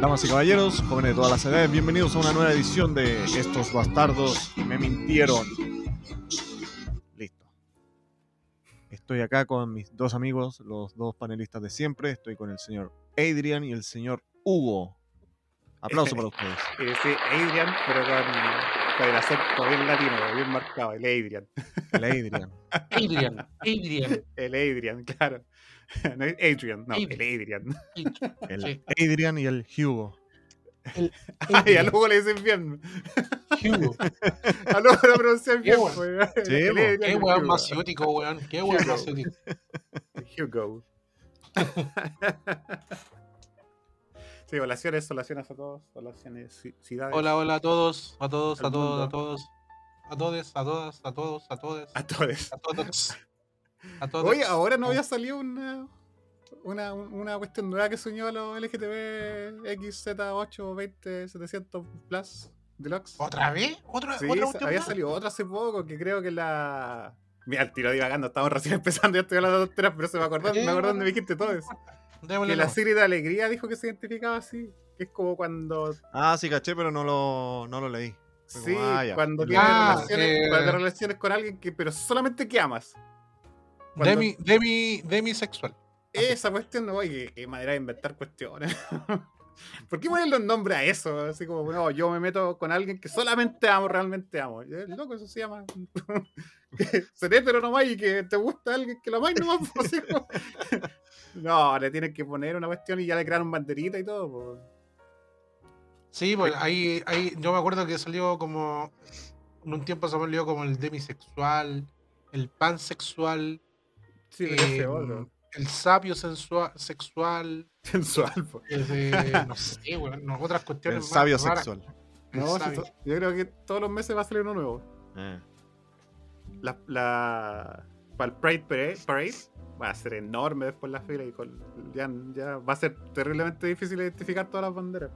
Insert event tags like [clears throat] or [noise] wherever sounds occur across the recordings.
Damas y caballeros, jóvenes de todas las edades, bienvenidos a una nueva edición de Estos bastardos me mintieron. Listo. Estoy acá con mis dos amigos, los dos panelistas de siempre. Estoy con el señor Adrian y el señor Hugo. Aplauso para [laughs] ustedes. Eh, sí, Adrian, pero con, con el acento bien latino, bien marcado, el Adrian. El Adrian. Adrian, Adrian. El Adrian, claro. [laughs] Adrian, no, Adrian. el Adrian. [laughs] El Sí. Adrian y el Hugo. El [laughs] Ay, a luego le dicen bien. Hugo. A luego lo pronuncian bien. pues. Sí, Qué weón Hugo. más ciútico, weón. Qué weón más ciútico. Hugo. Sí, oraciones, solaciones a todos, solaciones, ci- ciudades. Hola, hola a todos, a todos, a Al todos, a todos. A todos, a todas, a todos, a todos. A todos. A todos. A todos. Oye, ahora no había salido una, una, una cuestión nueva que soñó a los LGTB XZ8 20 700 Plus Deluxe. ¿Otra vez? ¿Otra, Sí, otra sa- cuestión había más? salido otra hace poco que creo que la. Mira, el tiro divagando, estamos recién [laughs] empezando, ya estoy hablando de tonteras, pero se me acordó, me acordó donde me dijiste todo eso. [laughs] Démosle Que la serie de alegría dijo que se identificaba así. Que es como cuando. Ah, sí, caché, pero no lo, no lo leí. Fue Sí, como, ah, cuando Ya. tienes Ah, relaciones, eh. cuando te relaciones con alguien que, pero solamente que amas. Cuando- Demi, demi, demisexual. Esa cuestión, no, oye, qué, manera de inventar cuestiones. [laughs] ¿Por qué ponen los nombres a eso? Así como, no, yo me meto con alguien que solamente amo, realmente amo. Es loco, eso se llama. [laughs] Ser hétero nomás y que te gusta alguien que lo amáis nomás. así como- [laughs] No, le tienes que poner una cuestión y ya le crearon banderita y todo. pues. Sí, pues ahí, ahí yo me acuerdo que salió como. En un tiempo se salió como el demisexual, el pansexual, Sí, eh, otro. el sapio sensua- sexual, [laughs] Sensual, pues. eh, no sé, weón, no, otras El cuestiones más sabio raras. sexual. El No, sí, sabio. yo creo que todos los meses va a salir uno nuevo. Eh. la, la para el Pride Parade, Parade va a ser enorme después la fila y con, ya, ya va a ser terriblemente difícil identificar todas las banderas.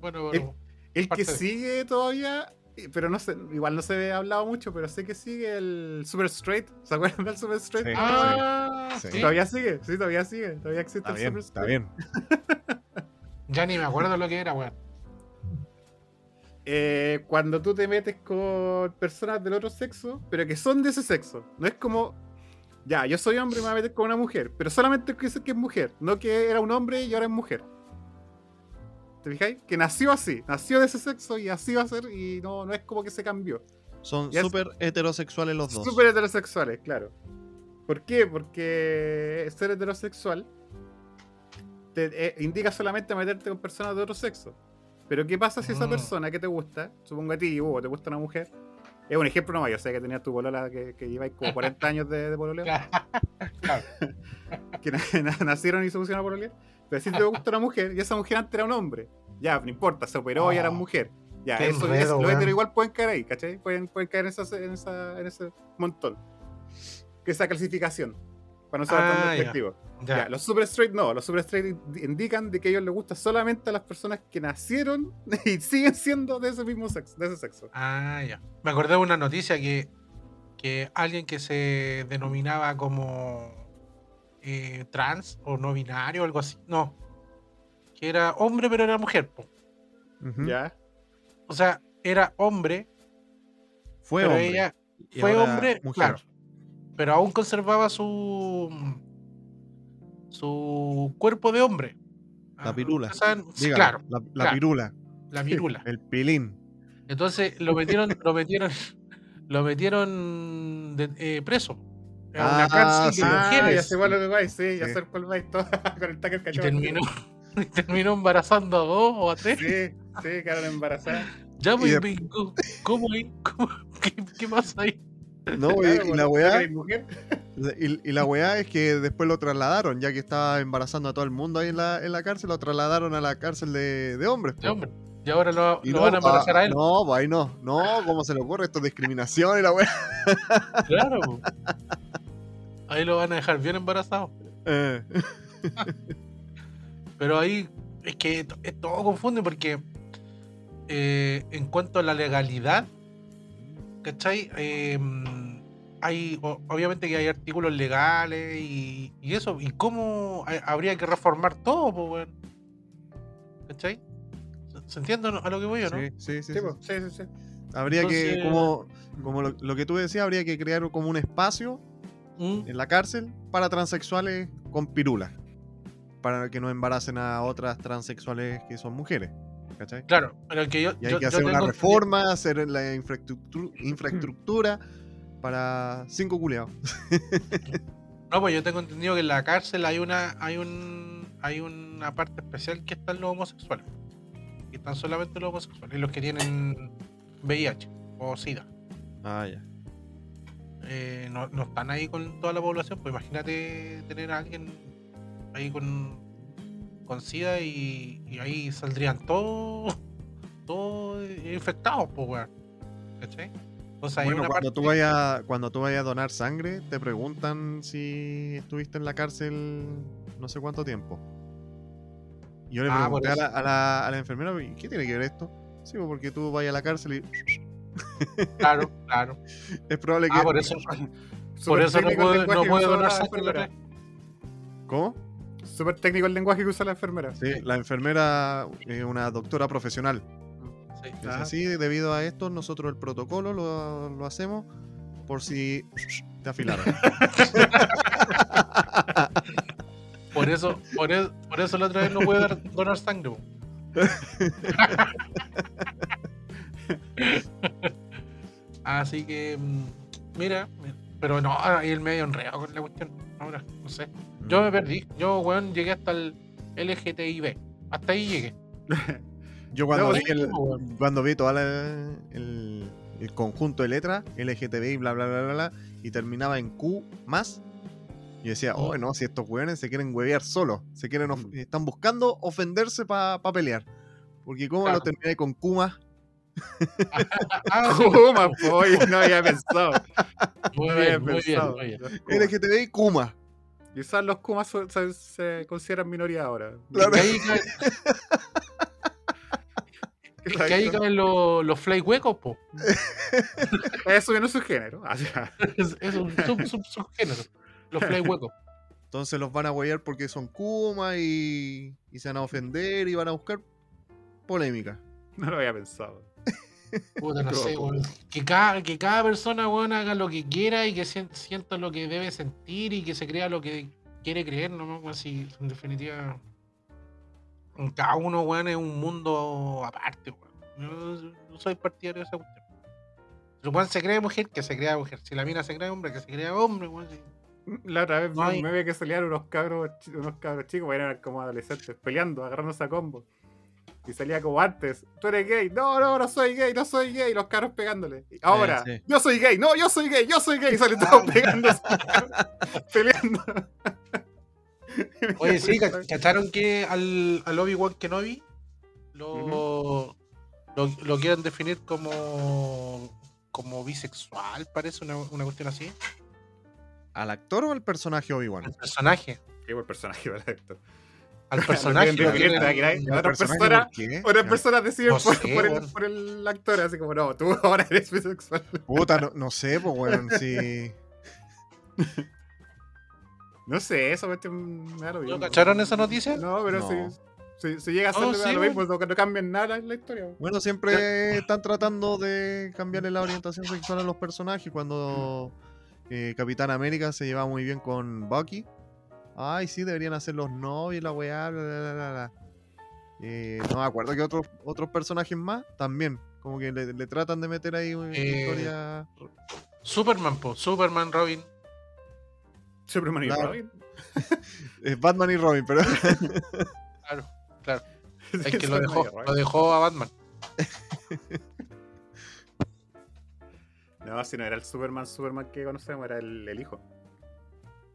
Bueno, bueno. El que de- sigue todavía, pero no sé, igual no se ve hablado mucho, pero sé que sigue el Super Straight. ¿Se acuerdan del Super Straight? Sí. Ah, Sí. Todavía sigue, sí, todavía sigue, todavía existe Está el bien, Super está Straight. bien. [laughs] Ya ni me acuerdo lo que era, weón. Eh, cuando tú te metes con personas del otro sexo, pero que son de ese sexo. No es como, ya, yo soy hombre y me voy a meter con una mujer, pero solamente que sé que es mujer, no que era un hombre y ahora es mujer. ¿Te fijáis? Que nació así, nació de ese sexo y así va a ser y no, no es como que se cambió. Son súper heterosexuales los dos. Súper heterosexuales, claro. ¿Por qué? Porque ser heterosexual te eh, indica solamente meterte con personas de otro sexo. Pero ¿qué pasa si esa Mm. persona que te gusta, supongo a ti, Hugo, te gusta una mujer? Es un ejemplo nomás, yo sé que tenías tu polola que, que lleváis como 40 años de, de pololeo, [laughs] Claro. [laughs] que na- na- nacieron y se pusieron a pololear. Pero si te gusta una mujer y esa mujer antes era un hombre, ya, no importa, se operó y era Oh, mujer. Ya, eso, enredo, eso- los heteros igual pueden caer ahí, ¿cachai? Pueden, pueden caer en, esa, en, esa- en ese montón. Que esa clasificación. Para no ser Ah, tan despectivo. Ya. Ya, los super straight no, los super straight indi- indican de que a ellos les gusta solamente a las personas que nacieron [laughs] y siguen siendo de ese mismo sexo, de ese sexo. Ah, ya. Me acordé de una noticia que, que alguien que se denominaba como eh, trans o no binario o algo así. No. Que era hombre pero era mujer. po. Ujú. Ya. O sea, era hombre, Fue pero hombre. ella fue hombre, mujer. claro. Pero aún conservaba su su cuerpo de hombre. La Ah, pirula. sí, Dígalo, claro, La, la claro. pirula. la [laughs] virula. El pilín. Entonces lo metieron, lo metieron, [laughs] lo metieron de- eh, preso. A Ah, una cárcel sí. de Ah, ya sé cuál lo que vais, sí, ya Sí. sé cuál vais todo [laughs] con el y cachorro. terminó, [laughs] y terminó embarazando a dos o a tres. Sí, sí, quedaron embarazadas. Ya, pues, Y y- ¿cómo, cómo [laughs] qué, qué pasa ahí? No, y- Claro, y, por la weá, y y, y la weá es que después lo trasladaron, ya que estaba embarazando a todo el mundo ahí en la, en la cárcel, lo trasladaron a la cárcel de, de hombres. De po. hombre. Y ahora lo, Y lo no, van a embarazar ah, a él. No, pues ahí no. No, ¿cómo se le ocurre? Esto es discriminación y la weá. Claro. Ahí lo van a dejar bien embarazado. Eh, [laughs] Pero ahí es que todo confunde porque eh, en cuanto a la legalidad, ¿cachai? Eh, hay, obviamente que hay artículos legales y, y eso. ¿Y cómo ha- habría que reformar todo, po, weón? ¿Cachai? ¿Se- ¿Se entiende a lo que voy o no? Sí, sí, sí. Sí, sí. sí, sí, sí. Habría que, como, como lo, lo que tú decías, habría que crear como un espacio Mm, en la cárcel para transexuales con pirula. Para que no embaracen a otras transexuales que son mujeres. ¿Cachai? Claro, pero que yo. Y hay yo- que hacer una reforma, hacer la infraestructura, infraestructura para cinco culeados. [laughs] No, pues yo tengo entendido que en la cárcel hay una, hay un, hay una parte especial que están los homosexuales. Y están solamente los homosexuales y los que tienen VIH o SIDA. Ah, ya. Eh, no, no están ahí con toda la población, pues imagínate tener a alguien ahí con, con SIDA y, y ahí saldrían todos [laughs] todos infectados, pues weón. ¿Cachai? Entonces hay Bueno, una cuando parte. tú, vayas, cuando tú vayas a donar sangre, te preguntan si estuviste en la cárcel no sé cuánto tiempo. Yo le Ah, pregunté a la, a, la, a la enfermera, "¿Y ¿qué tiene que ver esto? Sí, pues porque tú vayas a la cárcel y Claro, claro. es probable que... Ah, [laughs] por eso, por eso no lenguaje no usó donar sangre. ¿Cómo? Súper técnico el lenguaje que usa la enfermera. Sí, la enfermera es una doctora profesional. Sí. Dice, Ajá. sí, debido a esto, nosotros el protocolo lo, lo hacemos por si te afilaron. [laughs] Por eso, por eso, por eso la otra vez no puede dar- donar sangre. [laughs] Así que, mm, mira, pero no, ahí el medio enredado con la cuestión. Ahora, no sé. Yo me perdí. Yo, weón, llegué hasta el LGTIB. Hasta ahí llegué. [laughs] Yo cuando, No, vi el- cuando vi todo el, el conjunto de letras, LGTBI, bla, bla, bla, bla, bla, y terminaba en Q más, yo decía, oh, no, si estos weones se quieren huevear solos, se quieren Mm. están buscando ofenderse para pelear. Porque como Claro. lo terminé con Q más, Ah, ¿Cómo, boy? No había pensado. muy No bien, había muy bien, pensado. muy bien. Los Kumas. LGTBI, Kuma. Quizás los Kumas se, se- se consideran minoría ahora. Claro. Que ahí, caen- [laughs] que ahí caen los, los fly huecos, po. [laughs] Eso ya no es su género. Ah, ya. [laughs] Es, es un sub, sub- subgénero. Los fly huecos. Entonces los van a huevear porque son Kuma y, y se van a ofender y van a buscar polémica. No lo había pensado. Puta, no [laughs] sé, weón. Que cada, que cada persona, weón, haga lo que quiera y que sien- sienta lo que debe sentir y que se crea lo que quiere creer, ¿no? Así, en definitiva. Cada uno, weón, es un mundo aparte, weón. Yo no soy partidario de esa cuestión. Si weón se cree mujer, que se crea mujer. Si la mina se cree hombre, que se crea hombre, weón. sí. La otra vez vi No hay- un meme que salían unos cabros, unos cabros chicos, bueno, eran como adolescentes, peleando, agarrándose a combo. Y salía como antes, tú eres gay, no, no, no soy gay, no soy gay, y los cabros pegándole. Y ahora, sí. yo soy gay, no, yo soy gay, yo soy gay, y salen todos [laughs] pegándose, peleando. Oye, [laughs] sí, ca- ¿cacharon que al, al Obi-Wan Kenobi lo, lo, lo quieren definir como, como bisexual, parece una, una cuestión así? ¿Al actor o al personaje Obi-Wan? Al personaje. Qué buen personaje, [laughs] ¿verdad? [laughs] Al personaje. quieren lo definir, quieren- ¿verdad? ¿Al Otra persona- personas deciden No por, sé, por el, weón. por el actor, así como, no, tú [laughs] ahora eres bisexual. Puta, no, no sé, pues weón, si... [laughs] No sé, eso me me da lo mismo. cacharon esa noticia? No, pero No. Si, si, si llega a ser No, me da sí, lo mismo, no, que no cambian nada en la historia. Bueno, siempre están tratando de cambiarle la orientación sexual a los personajes. Cuando eh, Capitán América se lleva muy bien con Bucky. Ay, sí, deberían hacer los novios, la weá, bla, bla, bla, bla, bla. Eh, no me acuerdo que otros, otros personajes más también. Como que le, le tratan de meter ahí una Eh, historia. Superman, po. Superman, Robin. Superman y Claro. Robin. [laughs] Batman y Robin, pero [laughs] Claro, claro. [laughs] Es que lo dejó, lo dejó a Batman. No, si no era el Superman, Superman que conocemos, era el, el hijo.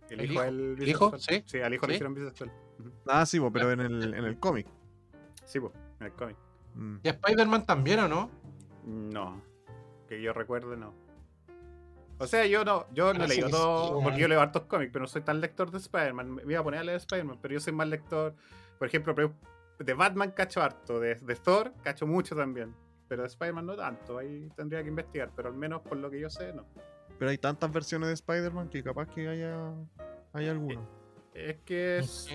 El, ¿El hijo, ¿El hijo? bisexual. Sí. Sí, al hijo le hicieron bisexual. Ujú. ah, sí, pero en el, en el cómic. Sí, pues, en el cómic. Mm. Y Spider-Man también, ¿o no? No. Que yo recuerde, no. O sea, yo no, yo no he leído todo, porque yo leo hartos cómics, pero no soy tan lector de Spider-Man. Me iba a poner a leer Spider-Man, pero yo soy más lector. Por ejemplo, de Batman cacho harto, de, de Thor cacho mucho también. Pero de Spider-Man no tanto, ahí tendría que investigar, pero al menos por lo que yo sé, no. Pero hay tantas versiones de Spider-Man que capaz que haya, hay alguno. Es que es-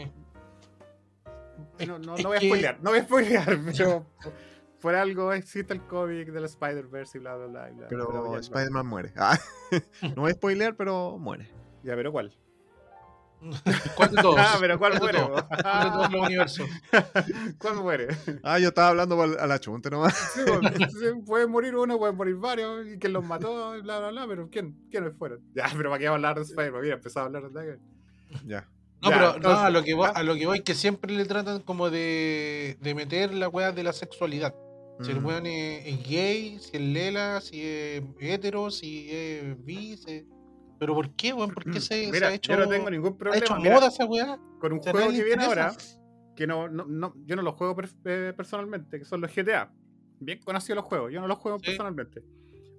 no, no, no voy a spoilear, no voy a spoilear, [laughs] pero por algo existe el cómic del Spider-Verse y bla, bla, bla. Pero ya, Spider-Man muere. Ah, [laughs] no voy a spoilear, pero muere. Ya, pero ¿cuál? [laughs] ¿Cuál de todos? Ah, pero ¿cuál ¿Cuál de muere? todos? ¿Cuál de todos los universos? [laughs] ¿Cuál muere? Ah, yo estaba hablando a la chunte nomás. Sí, pues, puede morir uno, pueden morir varios, y quién los mató, bla, bla, bla, pero ¿quién? ¿Quiénes fueron? [laughs] Ya, pero ¿para qué hablar de Spider-Man? Mira, empezó a hablar de Dagger. Ya. No, Ya, pero no, a lo que voy, a lo que voy que siempre le tratan como de, de meter la weá de la sexualidad. Si el Mm. weón es, es gay, si es lela, si es hetero, si es bi, si- Pero ¿por qué, weón? ¿Por qué se, se Mira, ha hecho, yo no tengo ningún ha problema. hecho Mira, moda esa weá? con un juego que viene ahora, que no, no, no- yo no los juego per- eh, personalmente, que son los GTA. Bien conocidos los juegos, yo no los juego Sí. personalmente.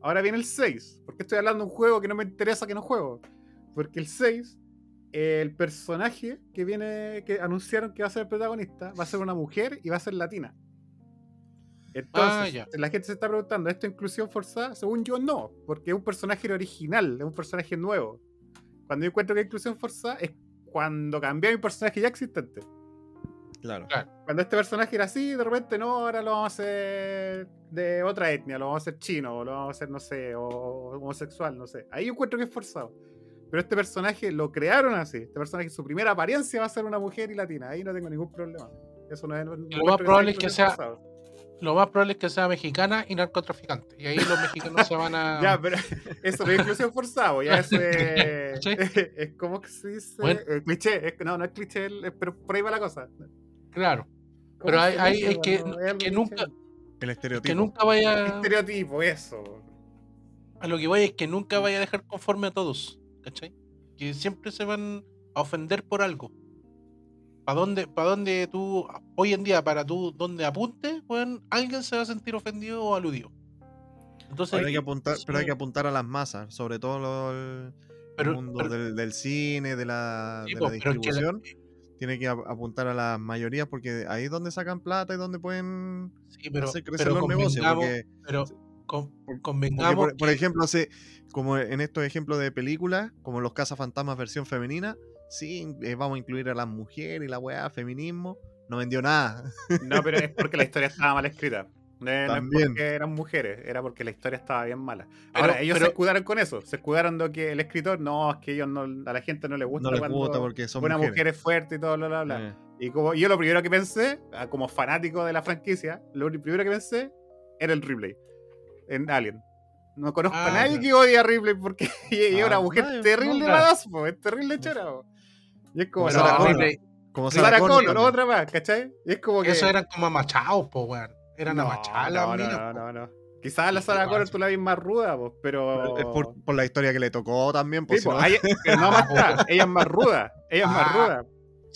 Ahora viene el 6. ¿Por qué estoy hablando de un juego que no me interesa que no juego? Porque el 6, el personaje que viene, que anunciaron que va a ser el protagonista, va a ser una mujer y va a ser latina. Entonces, Ah, ya. la gente se está preguntando, ¿esto es inclusión forzada? Según yo, no, porque es un personaje original, es un personaje nuevo. Cuando yo encuentro que hay inclusión forzada es cuando cambié un personaje ya existente. Claro. Cuando este personaje era así, de repente no, ahora lo vamos a hacer de otra etnia, lo vamos a hacer chino, o lo vamos a hacer, no sé, o, homosexual, no sé. Ahí yo encuentro que es forzado. Pero este personaje lo crearon así. Este personaje, su primera apariencia va a ser una mujer y latina. Ahí no tengo ningún problema. Eso no es. no lo más probable es que sea- forzado. Lo más probable es que sea mexicana y narcotraficante. Y ahí los mexicanos se van a. [laughs] Ya, pero eso no es inclusión forzado, ya es. [laughs] Sí. [laughs] es como que se dice. Bueno. eh, cliché. es- no, no es cliché, pero por ahí va la cosa. Claro. ¿Cómo Pero hay- hay- es que- es nunca- El estereotipo. Que nunca vaya. Estereotipo, eso. A lo que voy es que nunca vaya a dejar conforme a todos. ¿Cachai? Que siempre se van a ofender por algo. ¿Para dónde, para dónde tú, hoy en día, para tú, donde apunte, weón, alguien se va a sentir ofendido o aludido? Entonces, Pero hay que apuntar, pero hay que apuntar a las masas, sobre todo lo- el, pero- mundo pero- del, del cine, de la, Sí, de po, la pero es que la- distribución. Tiene que ap- apuntar a las mayorías porque ahí es donde sacan plata y donde pueden sí, pero, hacer crecer los negocios. Porque, pero con- porque, por, ejemplo, hace, como en estos ejemplos de películas, como los cazafantasmas versión femenina, sí, eh, vamos a incluir a las mujeres y la weá, feminismo, no vendió nada. [laughs] No, pero es porque la historia estaba mal escrita. No es, no porque eran mujeres, era porque la historia estaba bien mala. Pero- Ahora, ellos pero- se escudaron con eso. Se escudaron de que el escritor, no, es que ellos no, a la gente no le gusta No les gusta porque son una mujeres. mujer es fuerte y todo, bla, bla, bla. Eh, Y como yo lo primero que pensé, ah, como fanático de la franquicia, lo primero que pensé era el Ripley en Alien. No conozco Ah, a nadie ya. que odie a Ripley porque [laughs] ella es Ah, una mujer terrible no, badass, es terrible chora. Y es como Sarah no, Connor. Ripley- como Sarah Sarah Connor otra más, ¿cachai? Y es como que. eso eran como amachados, po, weón. Eran no, amachadas no, no, no, no, no. Quizás la Sarah Connor tú la ves más ruda, pues, pero. Es por, por la historia que le tocó también. Sí, Pues, si po, no- ella- más [laughs] ella es más ruda. Ella es más Ah. ruda.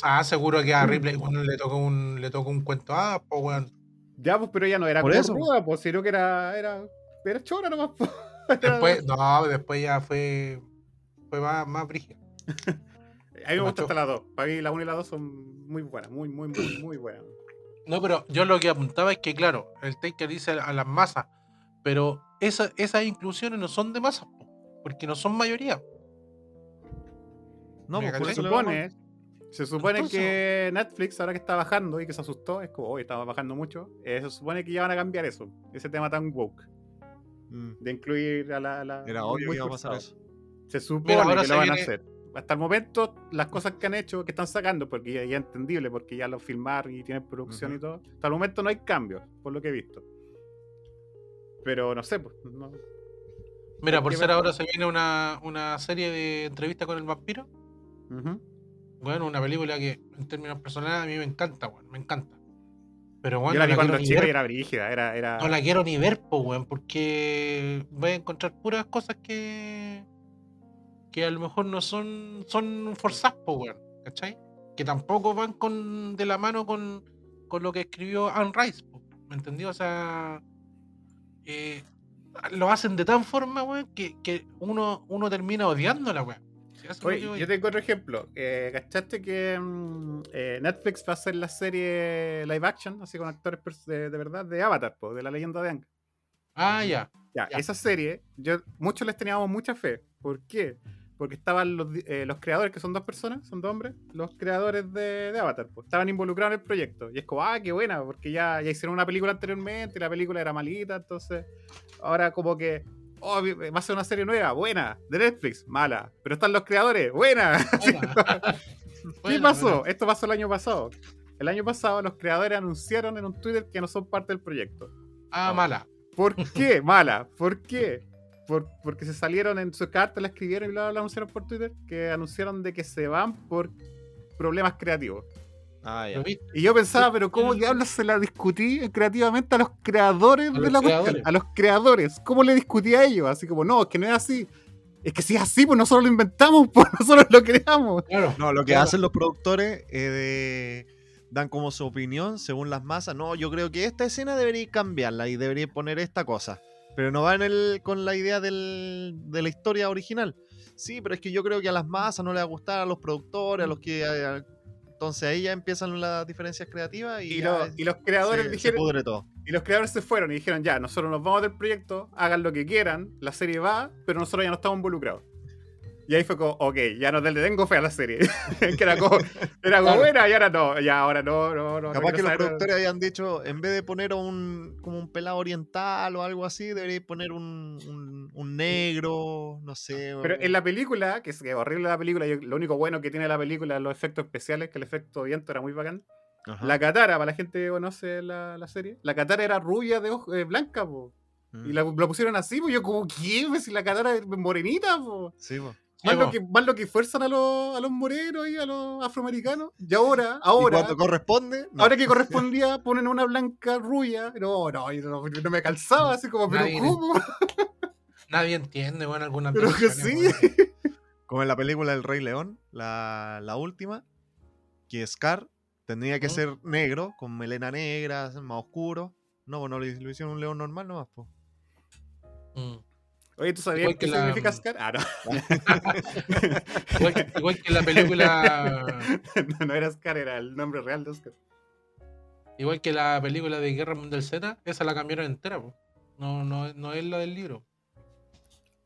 Ah, seguro que a Mm. Ripley bueno, le tocó un, le tocó un cuento ah, po, weón. Ya, pues, pero ella no era Por como eso. ruda, pues, sino que era. Era, era chora nomás, pues. [laughs] Después, no, después ya fue, fue más, más brígida. [laughs] A mí me gustan hasta las dos. Para mí, la 1 y la 2 son muy buenas, muy, muy, muy, muy buenas. No, pero yo lo que apuntaba es que, claro, el Taker dice a las masas, pero esa- esas inclusiones no son de masas, po, porque no son mayoría. no, ¿me por cachai? Se supone, se supone Entonces- que Netflix, ahora que está bajando y que se asustó, es como, hoy estaba bajando mucho, eh, se supone que ya van a cambiar eso, ese tema tan woke, Mm, de incluir a la... la- Era obvio que iba a pasar eso. Se supone Mira, que lo van a hacer. Hasta el momento, las cosas que han hecho, que están sacando, porque ya, ya es entendible, porque ya lo filmaron y tienen producción y todo, hasta el momento no hay cambios, por lo que he visto. Pero no sé, pues, no- Mira, por ser ahora se viene una, una serie de entrevistas con el vampiro. Bueno, una película que en términos personales a mí me encanta, weón, me encanta. Pero bueno, Yo la vi no, cuando chica y era brígida, era... era... no la quiero ni ver, po, weón, porque voy a encontrar puras cosas que que a lo mejor no son son forzadas, weón, ¿cachai? Que tampoco van con de la mano con, con lo que escribió Anne Rice, po, ¿me entendió? O sea, eh, lo hacen de tan forma, weón, que, que uno, uno termina odiándola, weón. Si Oye, yo tengo otro ejemplo. Eh, ¿Cachaste que mm, eh, Netflix va a hacer la serie live action, así con actores de, de verdad, de Avatar, po, de la leyenda de Aang? Ah, ya. Ya, Ya. esa serie, yo, muchos les teníamos mucha fe. ¿Por qué? Porque estaban los, eh, los creadores, que son dos personas, son dos hombres, los creadores de, de Avatar, pues, estaban involucrados en el proyecto. Y es como, ah, qué buena, porque ya, ya hicieron una película anteriormente y la película era malita, entonces ahora como que, oh, va a ser una serie nueva, buena, de Netflix, mala, pero están los creadores, buena. [laughs] ¿Qué pasó? buena. Esto pasó el año pasado. El año pasado los creadores anunciaron en un Twitter que no son parte del proyecto. Ah, mala. ¿Por qué? Mala. ¿Por qué? Por- porque se salieron en su carta, la escribieron y la, anunciaron por Twitter, que anunciaron de que se van por problemas creativos. Ah, ¿Lo ya. Y yo pensaba, pero ¿cómo diablos se la discutí creativamente a los creadores A de los la cuestión? creadores. A los creadores. ¿Cómo le discutí a ellos? Así como, no, es que no es así. Es que si es así, pues nosotros lo inventamos, [laughs] pues nosotros lo creamos. Claro. No, lo que Claro. hacen los productores es de- dan como su opinión según las masas. No, yo creo que esta escena debería cambiarla y debería poner esta cosa. Pero no va en el, con la idea del- de la historia original. Sí, pero es que yo creo que a las masas no les va a gustar, a los productores, a los que... a- entonces ahí ya empiezan las diferencias creativas y, los creadores se, dijeron, todo. Y los creadores se fueron y dijeron, ya, nosotros nos vamos del proyecto, hagan lo que quieran, la serie va, pero nosotros ya no estamos involucrados. Y ahí fue como, ok, ya no le tengo fe a la serie. [laughs] que era como, [laughs] era como Claro. buena y ahora no, ya ahora no, no, no. no Capaz que los productores hayan dicho, en vez de poner un como un pelado oriental o algo así, debería poner un, un, un negro, no sé. Pero en la película, que es horrible la película, y lo único bueno que tiene la película es los efectos especiales, que el efecto viento era muy bacán. Ajá. La Katara, para la gente que conoce la, la serie, la Katara era rubia de ojos, eh, blanca, po. Mm. Y la, la pusieron así, pues yo como, ¿qué? Pues si la Katara es morenita, po. Sí, po. Más, lo que, más lo que fuerzan a los, a los morenos y a los afroamericanos. Y ahora, Y ahora, cuando corresponde, no. ahora que [laughs] correspondía, ponen una blanca rubia. No, no, no, no me calzaba así como, pero Nadie- ¿cómo? [laughs] Nadie entiende, bueno, algunas Pero que sí. [laughs] como en la película El Rey León, la, la última, que Scar tendría que ser negro, con melena negra, más oscuro. No, bueno, lo, lo hicieron un león normal nomás, po. Mm. Oye, ¿tú sabías qué que la- significa Scar? Ah, no. [laughs] Igual, que- igual que la película. [laughs] no, no era Scar, era el nombre real de Oscar. Igual que la película de Guerra Mundial Z, esa la cambiaron entera, po. No, no, no es la del libro.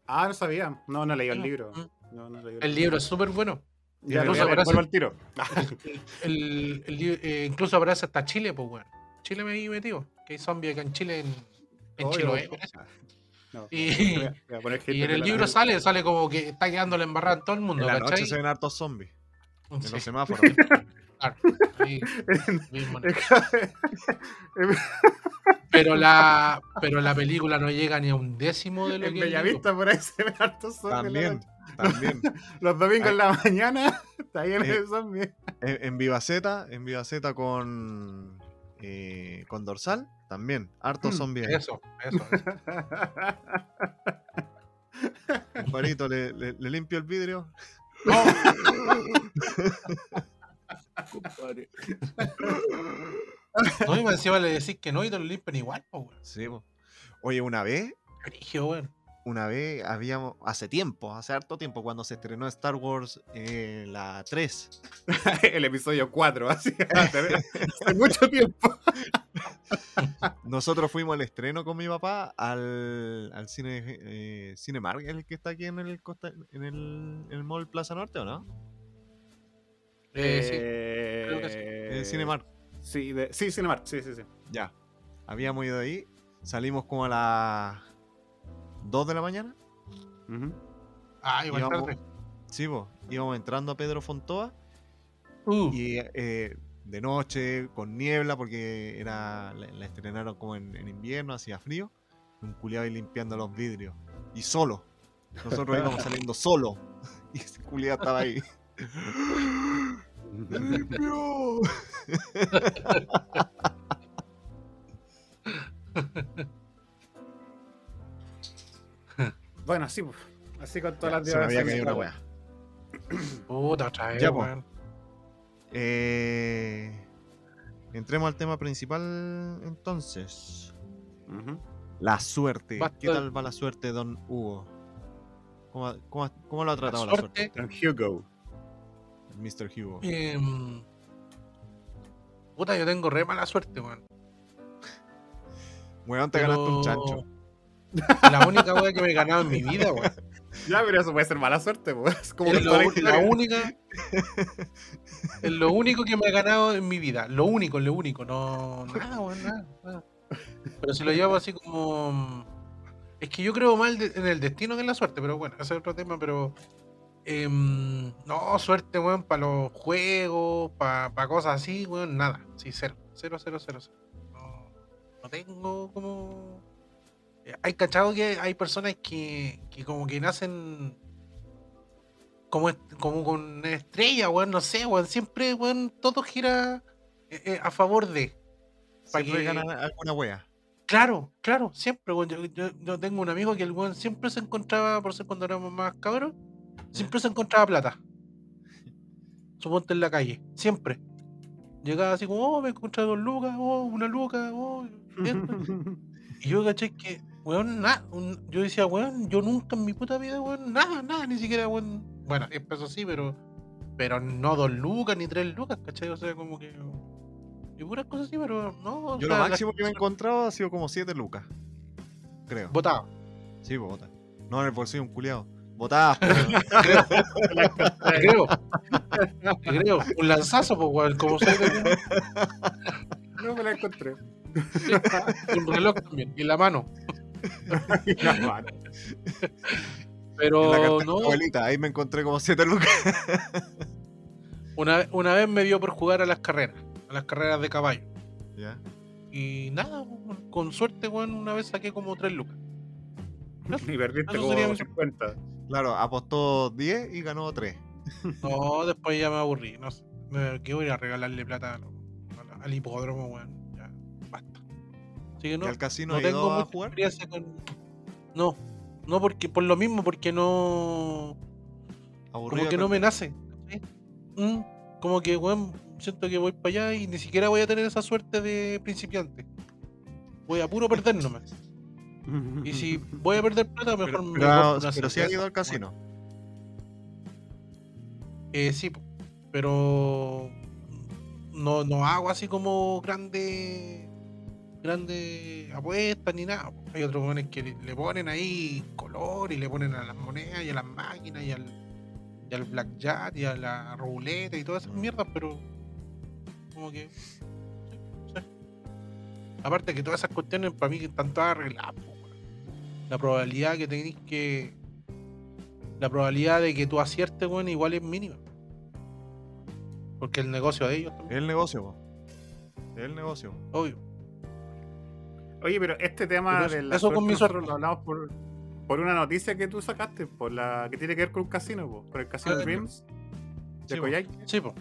Ah, no sabía. No, no leí el libro. mm. No, no leí El libro es súper bueno. Ya, incluso ya, aparece- al tiro. [laughs] El, el eh, incluso aparece hasta Chile, pues, weón. Chile me metido. Que hay zombies acá en Chile, en, en no. parece. No, Y- [laughs] Y en el libro sale, sale como que está quedando la embarrada en todo el mundo, En la noche se ven hartos zombies [laughs] en los semáforos. [laughs] claro. Sí, mismo. Pero la, pero la película no llega ni a un décimo de lo en que. Bellavista por ahí se ven hartos zombies. también, también. Los domingos en la mañana está lleno Eh, de zombies. En, en Vivaceta, en Vivaceta con, eh, con Dorsal, también. Hartos Mm, zombies. Eso, eso. eso. Compadrito, le, le- le limpio el vidrio. No, y más encima le decís que no y te lo limpian igual, pues, weón. Sí, po. Oye, una vez, Brigio, weón. Una vez habíamos, hace tiempo, hace harto tiempo, cuando se estrenó Star Wars eh, la 3. [laughs] el episodio 4, así. [laughs] Hace hace mucho tiempo. [laughs] Nosotros fuimos al estreno con mi papá al, al cine eh, Cinemark, el que está aquí en el, costa, en el, en el Mall Plaza Norte, ¿o no? Eh, creo que sí. Eh, Cinemark. Sí, de- sí, Cinemark, sí, sí, sí. Ya. Habíamos ido ahí, salimos como a las 2 de la mañana. Ah, igual íbamos, tarde. sí, po, íbamos entrando a Pedro Fontoa Uh, y eh, de noche, con niebla, porque era la, la estrenaron como en, en invierno, hacía frío. Un culiado ahí limpiando los vidrios. Y solo. Nosotros íbamos [laughs] saliendo solo. Y ese culiado estaba ahí. [laughs] ¡Me [laughs] Bueno, así, pues. Así con todas Ya, las se me había una wea. puta, otra vez, Ya, weón. Eh, entremos al tema principal entonces. La suerte. ¿Qué tal va la suerte, don Hugo? ¿Cómo, cómo, cómo lo ha La tratado la suerte? suerte, Don Hugo. Mr. Hugo. em, puta, yo tengo re mala suerte, weón. Weón, te ganaste un chancho. La única weá que me he ganado en mi vida, weón. Ya, pero eso puede ser mala suerte, pues. Como Es que lo, la única. Es lo único que me he ganado en mi vida. Lo único, lo único. No. Nada, weón, nada, nada. Pero si lo llevo así como. Es que yo creo mal en el destino que en la suerte, pero bueno, ese es otro tema, pero. em, no, suerte, weón, para los juegos, para cosas así, weón, nada. Sí, cero. Cero, cero, cero, cero. No, no tengo como. Hay cachado que hay personas que, que como que nacen como, como con estrella, weón, no sé, weón, siempre, weón, todo gira eh, eh, a favor de. Pa' Siempre que- ganan alguna wea. Claro, claro, siempre, weón. Yo, yo- yo tengo un amigo que el weón siempre se encontraba, por ser cuando éramos más cabros, siempre se encontraba plata. Suponte en la calle, siempre. Llegaba así como, oh, me encontré dos lucas, oh, una luca, oh, esto. [laughs] Y yo caché que, weón, nada. Yo decía, weón, yo nunca en mi puta vida, weón, nada, nada, ni siquiera, weón. Bueno, 10 pesos sí, pero. Pero no dos lucas ni tres lucas, ¿cachai? O sea, como que. Y puras cosas así, pero no. Yo sea, lo máximo que me he encontrado ha sido como 7 lucas. Creo. Botado. Sí, pues bota. No en el bolsillo, un culiado. Botadas, pues, [laughs] Creo. Creo. Creo. Un lanzazo, pues, weón, como soy de No me la encontré. un reloj también. Y la mano. [laughs] Pero en la no. abuelita, ahí me encontré como 7 lucas. [laughs] Una, una vez me dio por jugar a las carreras. A las carreras de caballo. Ya. Y nada, con suerte, weón, una vez saqué como tres lucas. [laughs] Y perdiste como mi- 50. Claro, apostó 10 y ganó 3. No, después ya me aburrí. No sé. Me, que voy a regalarle plata a lo- a la- al hipódromo, weón. Basta. Así que no, ¿Y al casino no ido tengo a mucha jugar? experiencia con. No, no porque por lo mismo, porque no. Aburrido Como que no me nace. Mm, Como que, weón, siento que voy para allá y ni siquiera voy a tener esa suerte de principiante. Voy a puro perder nomás. Y si [laughs] voy a perder plata, mejor Pero, me pero, pero sí ha ido al casino. Eh, sí, pero no, no hago así como grande grande apuestas ni nada. Hay otros jóvenes que le- ponen ahí color y le ponen a las monedas y a las máquinas y al, y al blackjack y a la ruleta y todas esas mierdas, pero como que aparte que todas esas cuestiones para mí que están todas arregladas. La probabilidad que tenéis que la probabilidad de que tú aciertes, bueno, igual es mínima. Porque el negocio de ellos Es también, el negocio, po. Es el negocio. obvio. Oye, pero este tema de la eso con mi suerte. lo hablamos por, por una noticia que tú sacaste, por la que tiene que ver con un casino, po, por el casino Ah, Dreams de Sí. Coyhaique. Sí, po.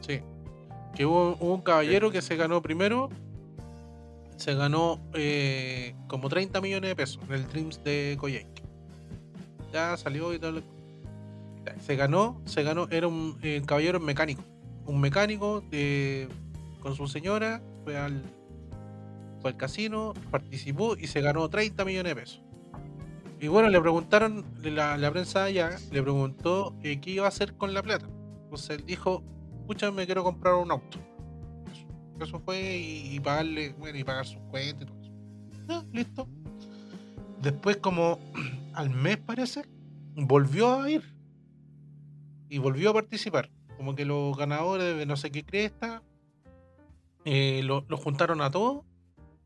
Sí. Que hubo, hubo un caballero que se ganó primero. Se ganó eh, como 30 millones de pesos en el Dreams de Coyhaique. Ya salió y tal. Se ganó, se ganó, era un eh, caballero mecánico. Un mecánico de, con su señora, fue al, al casino, participó y se ganó 30 millones de pesos. Y bueno, le preguntaron, la, la prensa allá le preguntó eh, qué iba a hacer con la plata. Entonces él dijo, escúchame, me quiero comprar un auto. Eso, fue y, pagarle, bueno, y pagar sus cuentas y todo eso. Listo. Después, como [clears throat] al mes parece, volvió a ir. Y volvió a participar. Como que los ganadores de no sé qué cresta eh, lo, lo juntaron a todos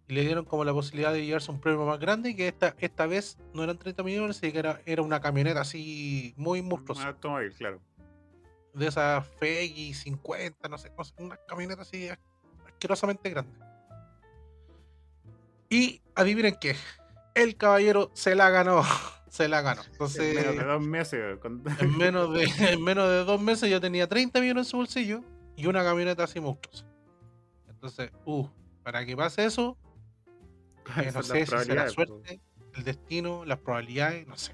y le dieron como la posibilidad de llevarse un premio más grande y que esta, esta vez no eran 30 millones, sino que era, era una camioneta así muy Un monstruosa. automóvil, claro. De esas FX 50, no sé, una camioneta así as- asquerosamente grande. Y adivinen qué, el caballero se la ganó, [laughs] se la ganó. Entonces, En menos de dos meses. con- en menos de, [laughs] en menos de dos meses yo tenía 30 millones en su bolsillo y una camioneta así monstruosa. Entonces, uh, para que pase eso, [laughs] no sé si será po. suerte, el destino, las probabilidades, no sé.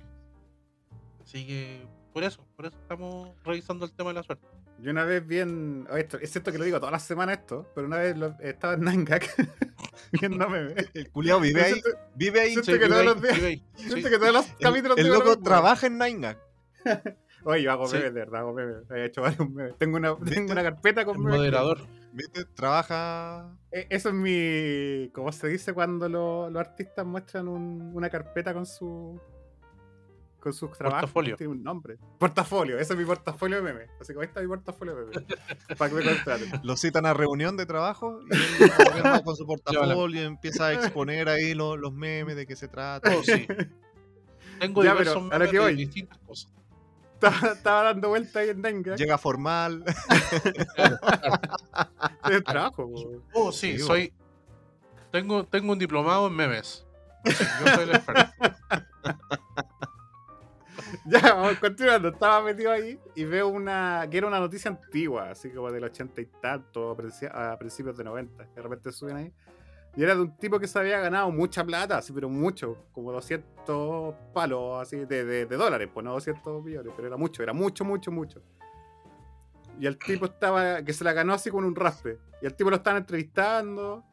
Así que por eso, por eso estamos revisando el tema de la suerte. Yo una vez vi en. oh, esto, es cierto que lo digo todas las semanas esto, pero una vez lo- estaba en Nangak [laughs] viendo [laughs] memes. El culiado vive ahí. Vive ahí. Siento que todos los días- siento que todos los El, capítulos el loco trabaja en Nainga. Oye, yo hago memes, de verdad, hago memes. He hecho varios memes. Tengo una, tengo una carpeta con memes. moderador. ¿Viste? Trabaja. Eh, Eso es mi. ¿Cómo se dice cuando lo- los artistas muestran un- una carpeta con su. con sus trabajos. Portafolio. Tiene un nombre. Portafolio, ese es mi portafolio de meme. Así que ahí está mi portafolio de meme. [laughs] para que me contraten. Lo citan a reunión de trabajo y [laughs] él va con su portafolio y empieza a exponer ahí lo- los memes de qué se trata. Oh, sí. [laughs] Tengo Ya, diversos pero a lo memes que de voy. distintas cosas. [laughs] Estaba, estaba dando vuelta ahí en Dengue. Llega formal. [laughs] Es trabajo. Oh, sí, Sí, soy. Tengo, tengo un diplomado en memes. Yo soy el experto. [laughs] Ya, vamos continuando. Estaba metido ahí y veo una. que era una noticia antigua, así como del ochenta y tanto, a principios de 90. De repente suben ahí. Y era de un tipo que se había ganado mucha plata, así, pero mucho, como 200 palos, así, de, de- de dólares, pues no 200 millones, pero era mucho, era mucho, mucho, mucho. Y el tipo estaba, que se la ganó así con un raspe. Y el tipo lo estaban entrevistando.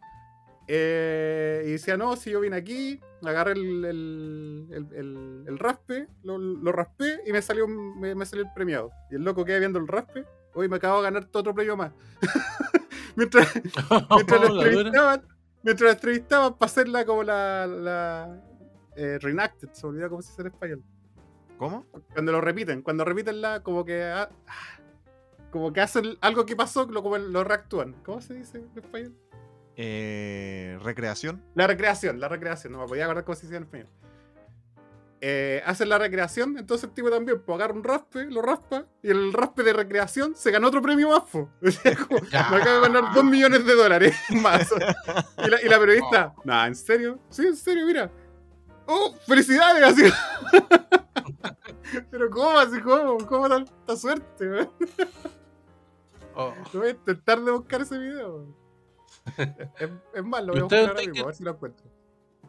eh, y decía, no, si yo vine aquí, agarré el, el, el- el- raspe, lo, lo raspé y me salió, me, me salió el premiado. Y el loco queda viendo el raspe, hoy me acabo de ganar otro premio más. [laughs] mientras, mientras lo [laughs] entrevistaban, mientras lo entrevistaban para hacerla como la, la eh, reenacted, se olvidó cómo se dice en español. ¿Cómo? Cuando lo repiten, cuando repiten la, como que ah, ah, como que hacen algo que pasó, lo, como lo reactúan. ¿Cómo se dice en español? Eh, recreación. La recreación, la recreación, no me podía acordar cómo se dice en español. Eh, hacen la recreación, entonces el tipo también pues, agarra un raspe, lo raspa, y el raspe de recreación se ganó otro premio más. [laughs] como, me acabo de ganar 2 millones de dólares [laughs] más. Y la, y la periodista, [laughs] nah, ¿en serio? Sí, en serio, mira. ¡Oh, felicidades! Así. Pero ¿cómo? Así, ¿cómo? ¿Cómo tanta suerte? Oh. Voy a intentar de buscar ese video. Es, es más, lo ¿Y voy a buscar ahora mismo, a ver si lo encuentro.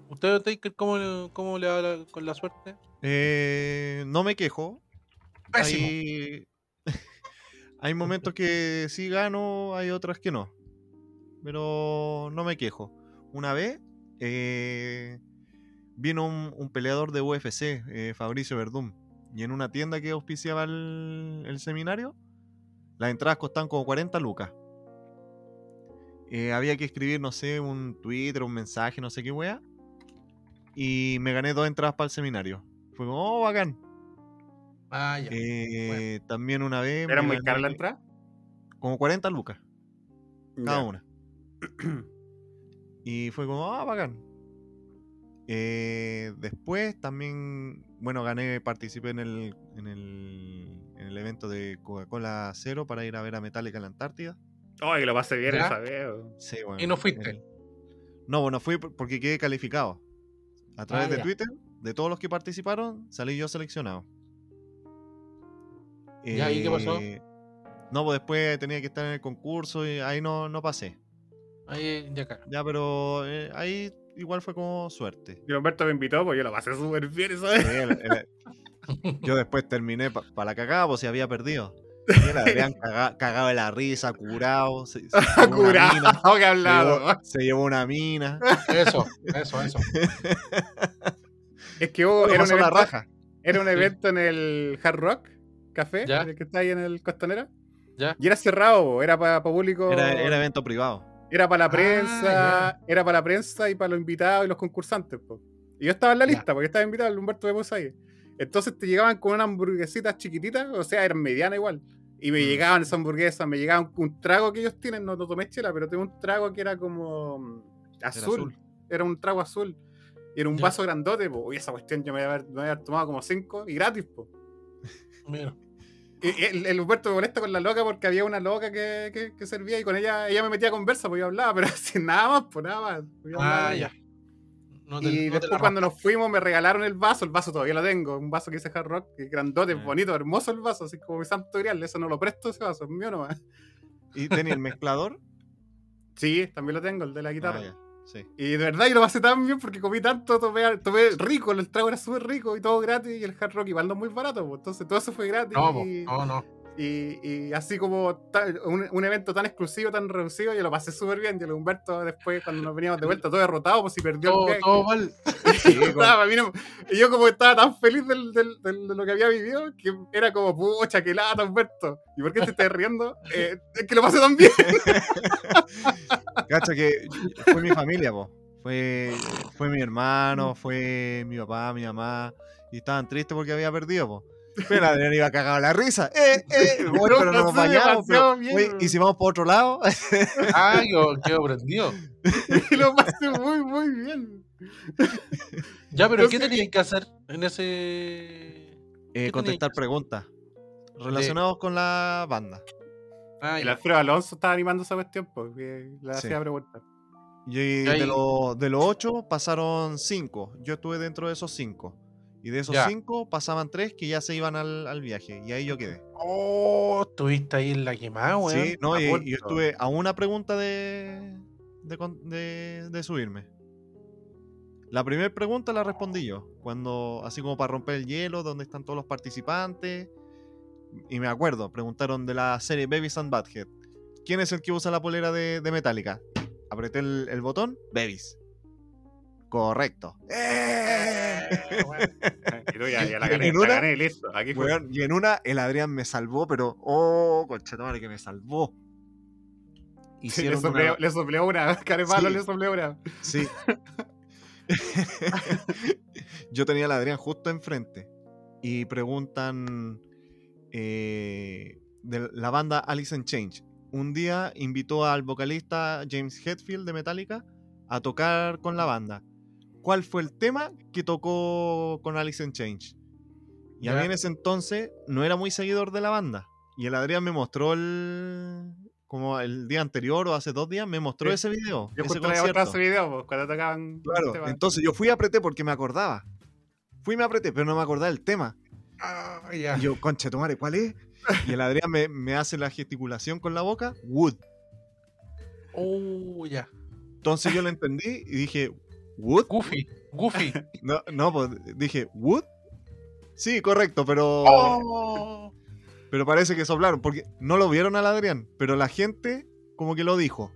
¿Usted, Taker, cómo, cómo le va la- con la suerte? Eh, no me quejo. Pésimo. Hay, [laughs] hay momentos que sí gano, hay otras que no. Pero no me quejo. Una vez eh, vino un, un peleador de UFC, eh, Fabricio Verdún, y en una tienda que auspiciaba el, el seminario, las entradas costaban como 40 lucas. Eh, había que escribir, no sé, un Twitter, un mensaje, no sé qué wea. Y me gané dos entradas para el seminario. Fue como, oh, bacán. Ah, ya. Eh, También una vez. ¿Era muy cara la entrada? Como 40 lucas cada Ya. una. y fue como, ah, bacán. Eh, después también, bueno, gané, participé en el, en el, en el evento de Coca-Cola Cero para ir a ver a Metallica en la Antártida. Ay, que lo pasé bien esa vez. Sí, bueno, ¿Y no fuiste? el- No, bueno, fui por- porque quedé calificado. A través Ah, de ya. Twitter, de todos los que participaron, salí yo seleccionado. Ya, ¿y qué pasó? Eh, No, pues después tenía que estar en el concurso y ahí no, no pasé. Ahí ya caga. Ya, pero eh, ahí igual fue como suerte. Y Humberto me invitó, pues yo lo pasé súper bien Sí, el- el- [laughs] yo después terminé para la cagada, pues si había perdido. La habían [laughs] caga- cagado de la risa, curado. Se, [laughs] una mina, [laughs] Curado que se hablado. llevó- se llevó una mina. Eso, eso, eso. Es que hubo, era, un evento, raja. era un evento en el Hard Rock Café, Ya. el que está ahí en el Costanera. Ya. Y era cerrado, era para público. Era, era evento privado. Era para la Ah, prensa, era para la prensa y para los invitados y los concursantes. po. Y yo estaba en la Ya. lista, porque estaba invitado, el Humberto puso ahí. Entonces te llegaban con unas hamburguesitas chiquititas, o sea, eran medianas igual. Y me Mm. llegaban esas hamburguesas, me llegaban con un trago que ellos tienen, no, no tomé chela, pero tengo un trago que era como mm, azul. azul. Era un trago azul. Y era un Ya. vaso grandote, po. Uy, esa cuestión yo me iba a haber, me iba a haber tomado como cinco y gratis, po. Mira. Y el, el Humberto me molesta con la loca porque había una loca que, que, que servía y con ella ella me metía a conversa, pues yo hablaba, [laughs] pero sin nada más, pues nada más. Ah, ya. No te- Y no después cuando nos fuimos me regalaron el vaso, el vaso todavía lo tengo, un vaso que dice Hard Rock, que grandote, Mm. bonito, hermoso el vaso, así como mi santo grial, eso no lo presto ese vaso, es mío nomás. ¿Y tenía el mezclador? [laughs] Sí, también lo tengo, el de la guitarra. Ah, ya, Sí. Y de verdad yo lo pasé tan bien porque comí tanto, tomé, tomé rico, el trago era súper rico y todo gratis y el Hard Rock igual no es muy barato, pues, entonces todo eso fue gratis. No, y, no, no. Y, y así como un, un evento tan exclusivo, tan reducido, yo lo pasé súper bien. Y el Humberto después cuando nos veníamos de vuelta todo derrotado, pues si perdió Todo, el todo mal. [laughs] Sí, con- Estaba, no- y yo como estaba tan feliz del, del- del- de lo que había vivido que era como, pucha, qué lata, Humberto. ¿Y por qué te estás riendo? [laughs] Eh, es que lo pasé tan bien. [laughs] Cacha que fue mi familia, po. Fue, fue mi hermano, fue mi papá, mi mamá. y estaban tristes porque había perdido, po. Pero Adrián iba cagado la risa. ¡Eh, eh! [laughs] Bueno, pero no nos bañamos. pero. ¿Y si vamos por otro lado? [laughs] Ah, yo quedo prendido. Y [laughs] lo pasé muy, muy bien. Ya, pero ¿qué tenían que hacer en ese. Eh, contestar preguntas relacionados con la banda. Ah, El. Alfredo Alonso estaba animando esa cuestión, porque le Sí. hacía preguntas. Y de, los de los ocho pasaron cinco. Yo estuve dentro de esos cinco. Y de esos Ya. cinco pasaban tres que ya se iban al, al viaje. Y ahí yo quedé. Oh, estuviste ahí en la quemada, weón. Sí, no, y, yo estuve a una pregunta de, de, de- de subirme. La primera pregunta la respondí yo. Cuando, así como para romper el hielo, donde están todos los participantes. Y me acuerdo, preguntaron de la serie Babies and Butthead. ¿Quién es el que usa la polera de, de Metallica? Apreté el, el botón, Babies. Correcto. [laughs] Y no, ya, ya la En la una- gané, listo. Aquí fue. Weón, y en una, el Adrián me salvó, pero. ¡Oh, conchetumare que me salvó! le, Hicieron una- le soplé [laughs] una, Sí. le soplé una. Sí. Yo tenía al Adrián justo enfrente. Y preguntan eh, de la banda Alice in Change. Un día invitó al vocalista James Hetfield de Metallica a tocar con la banda. ¿Cuál fue el tema que tocó con Alice in Change? Y a mí en ese entonces no era muy seguidor de la banda. Y el Adrián me mostró el. Como el día anterior o hace dos días, me mostró Sí. ese video. Yo ese concierto. ese video, pues, cuando tocaban. Claro, este tema. entonces yo fui y apreté porque me acordaba. Fui y me apreté, pero no me acordaba del tema. Ah, ya. Y yo, concha tu madre, ¿cuál es? Y el Adrián me, me hace la gesticulación con la boca, Wood. Oh, ya. Entonces yo lo entendí y dije, ¿Wood? Goofy, Goofy. [laughs] No, no, pues dije, ¿Wood? Sí, correcto, pero, Oh. pero parece que soplaron, porque no lo vieron al Adrián, pero la gente como que lo dijo.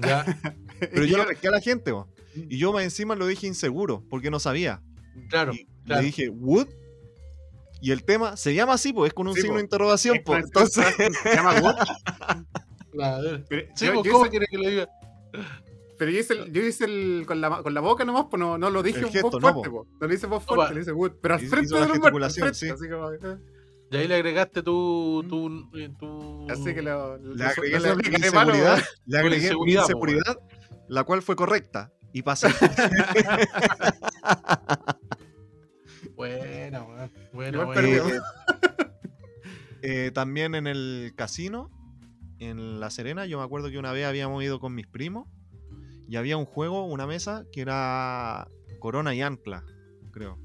Ya, [laughs] Pero yo lo pesqué a la gente, bo. y yo más encima lo dije inseguro, porque no sabía. claro. Y claro. le dije, ¿Wood? Y el tema se llama así, pues es con un Sí, signo po. de interrogación. Entonces, Se llama [laughs] Wood. Claro. Pero Sí, yo- pues, yo ¿cómo quiere que le diga? Pero yo hice, el, yo hice el, con, la, con la boca nomás, pues no, no lo dije gesto, voz no, fuerte, po. no lo hice voz fuerte, pa. le hice Wood. Pero al Hizo frente la de los muertos, sí. así, como, eh. Y ahí le agregaste tu. tu, eh, tu... así que lo, le agregué lo la inseguridad, le agregué inseguridad, inseguridad, la cual fue correcta. Y pasé. [laughs] Buena. perdió. Eh, eh, también en el casino, en La Serena, yo me acuerdo que una vez habíamos ido con mis primos y había un juego, una mesa, que era Corona y Ancla, creo.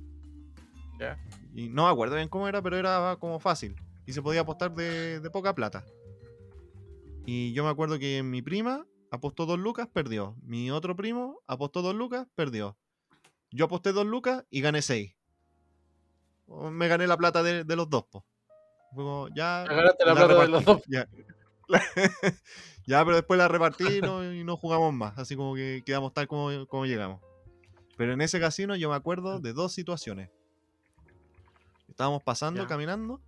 Ya. Y no me acuerdo bien cómo era, pero era como fácil. Y se podía apostar de, de poca plata. Y yo me acuerdo que mi prima apostó dos lucas, perdió. Mi otro primo apostó dos lucas, perdió. Yo aposté dos lucas y gané seis. Me gané la plata de, de los dos, po. Fue como, ya, Agarraste la la plata de los dos. ya. [laughs] ya, pero después la repartí y no, y no jugamos más. Así como que quedamos tal como, como llegamos. Pero en ese casino yo me acuerdo de dos situaciones. Estábamos pasando, Ya. caminando.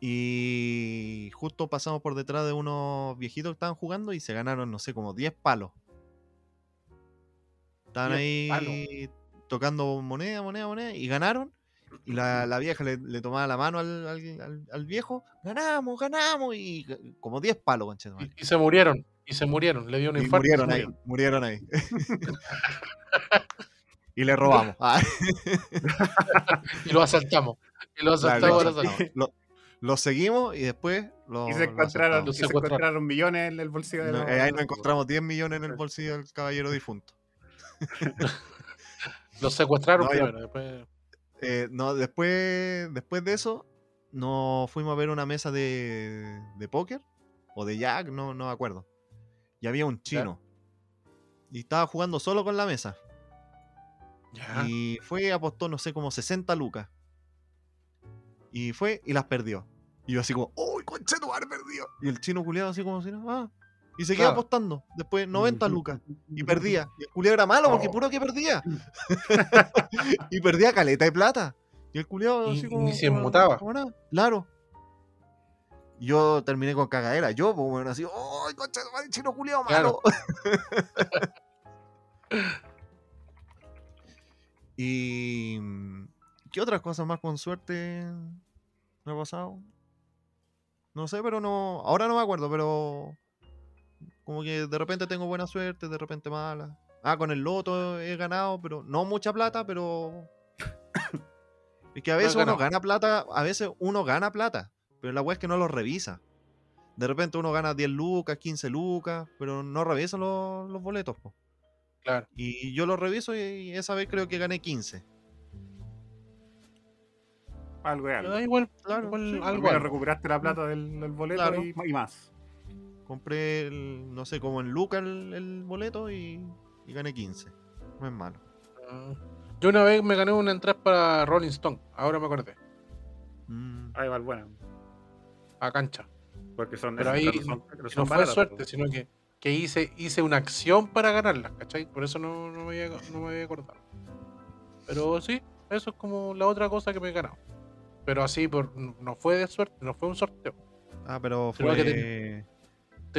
Y justo pasamos por detrás de unos viejitos que estaban jugando y se ganaron, no sé, como 10 palos. Estaban 10 ahí tocando moneda, moneda, moneda y ganaron. Y la, la vieja le, le tomaba la mano al, al- viejo, ganamos, ganamos, y como 10 palos. Y, y se murieron. Y se murieron. Le dio un Y infarto. y murieron ahí, murieron ahí. [laughs] y le robamos. [laughs] Ah, Y lo asaltamos. Y lo claro, asaltamos. lo, lo asaltamos. lo- lo seguimos y después lo, Y se lo encontraron. Lo y se encontraron millones en el bolsillo de No, eh, ahí nos encontramos 10 millones en el bolsillo del caballero difunto. [laughs] Los secuestraron No, ya- primero. Después... Eh, no, después, después de eso, nos fuimos a ver una mesa de, de póker o de jack, no, no me acuerdo. Y había un chino. Y estaba jugando solo con la mesa. Ya. Y fue, apostó, no sé, como 60 lucas. Y fue y las perdió. Y yo así como, ¡Uy, conchetumare, perdió! Y el chino culiado así como si no, ah. Y seguía Claro. apostando. Después 90 lucas. Y perdía. Y el culiado era malo porque Oh. puro que perdía. [laughs] y perdía caleta de plata. Y el culiado así como. ni se nada. Claro. Yo terminé con cagadera. Yo, pues bueno, así, ¡ay, conchetumare, chino culiado malo! Claro. [laughs] y. mm, ¿Qué otras cosas más con suerte me ha pasado? No sé, pero no. Ahora no me acuerdo, pero. Como que de repente tengo buena suerte, de repente mala. Ah, con el loto he ganado, pero no mucha plata, pero. [coughs] es que a veces uno gana plata, a veces uno gana plata, pero la weá es que no lo revisa. De repente uno gana 10 lucas, 15 lucas, pero no revisa los, los boletos. po. Claro. Y yo los reviso y esa vez creo que gané 15. Algo es algo. igual, Claro, igual sí. algo, Al menos algo. recuperaste la plata del, del boleto Claro. y, y más. Compré, el, no sé, como en lucas el, el boleto y, y gané 15. No es malo. Ah. Yo una vez me gané una entrada para Rolling Stone, ahora me acordé, Mm. Ahí va el bueno. a cancha. Porque son. Pero ahí no son- no No son fue baratas, suerte, pues. sino que, que hice, hice una acción para ganarla, ¿cachai? Por eso no, no, me había, no me había acordado. Pero sí, eso es como la otra cosa que me he ganado. Pero así, por, no fue de suerte, no fue un sorteo. Ah, pero Creo que fue.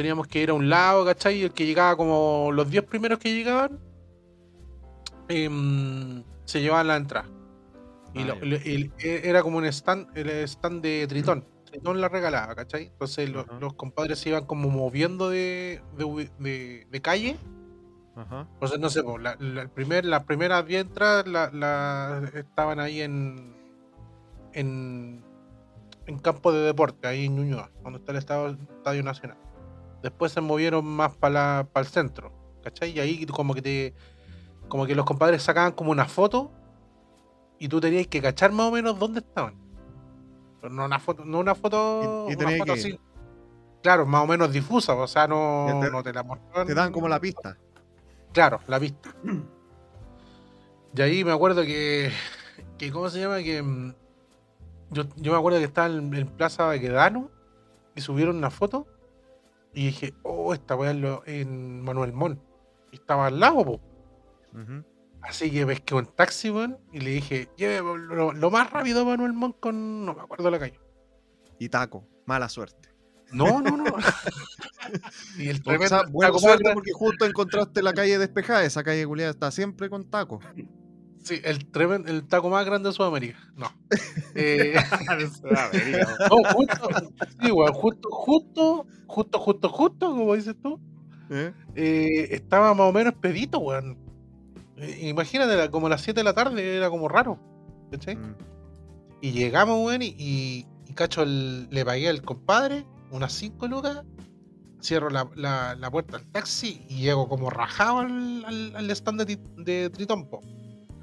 Teníamos que ir a un lado, ¿cachai? Y el que llegaba como los 10 primeros que llegaban, em, se llevaban la entrada. Y Ah, lo- ya. el- el- e- era como un stand, el stand de Tritón. Tritón la regalaba, ¿cachai? Entonces los compadres se iban como moviendo de, de ubi- de- de calle. Ajá. Entonces, no sé, po, la, la- el primer, las primeras 10 entradas la, la- estaban ahí en, en, en campo de deporte, ahí en Ñuñoa, donde está el Estado- Estadio Nacional. Después se movieron más para el centro, ¿cachai? Y ahí como que te como que los compadres sacaban como una foto y tú tenías que cachar más o menos dónde estaban. Pero no una foto, no una foto, Y- y una foto así. Claro, más o menos difusa, o sea, no, te- no te la mostraban. Te dan como la pista. Claro, la pista. [clears throat] Y ahí me acuerdo que, que ¿cómo se llama? Que mm, yo, yo me acuerdo que estaba en, en Plaza Baquedano y subieron una foto y dije, oh, esta weá en Manuel Mon. Y estaba al lado, po. Ujú. Así que pesqué un taxi, weón, y le dije, lleve lo, lo más rápido Manuel Mon con. No me acuerdo la calle. Y taco. Mala suerte. No, no, no. [laughs] y el O tremendo sea, buena suerte porque justo encontraste la calle despejada. Esa calle culiada está siempre con taco. Sí, el, tremen- el taco más grande de Sudamérica. No. [laughs] Eh, Sudamérica, [laughs] No, justo, sí, weón, justo, justo, justo, justo, justo, como dices tú, ¿Eh? eh, estaba más o menos pedito, weón. Eh, imagínate, como las 7 de la tarde, era como raro, ¿cachai? Mm. Y llegamos, weón, y, y, y cacho, el- le pagué al compadre unas 5 lucas, cierro la, la- la puerta del taxi y llego como rajado al, al- al stand de, de Tritón, po.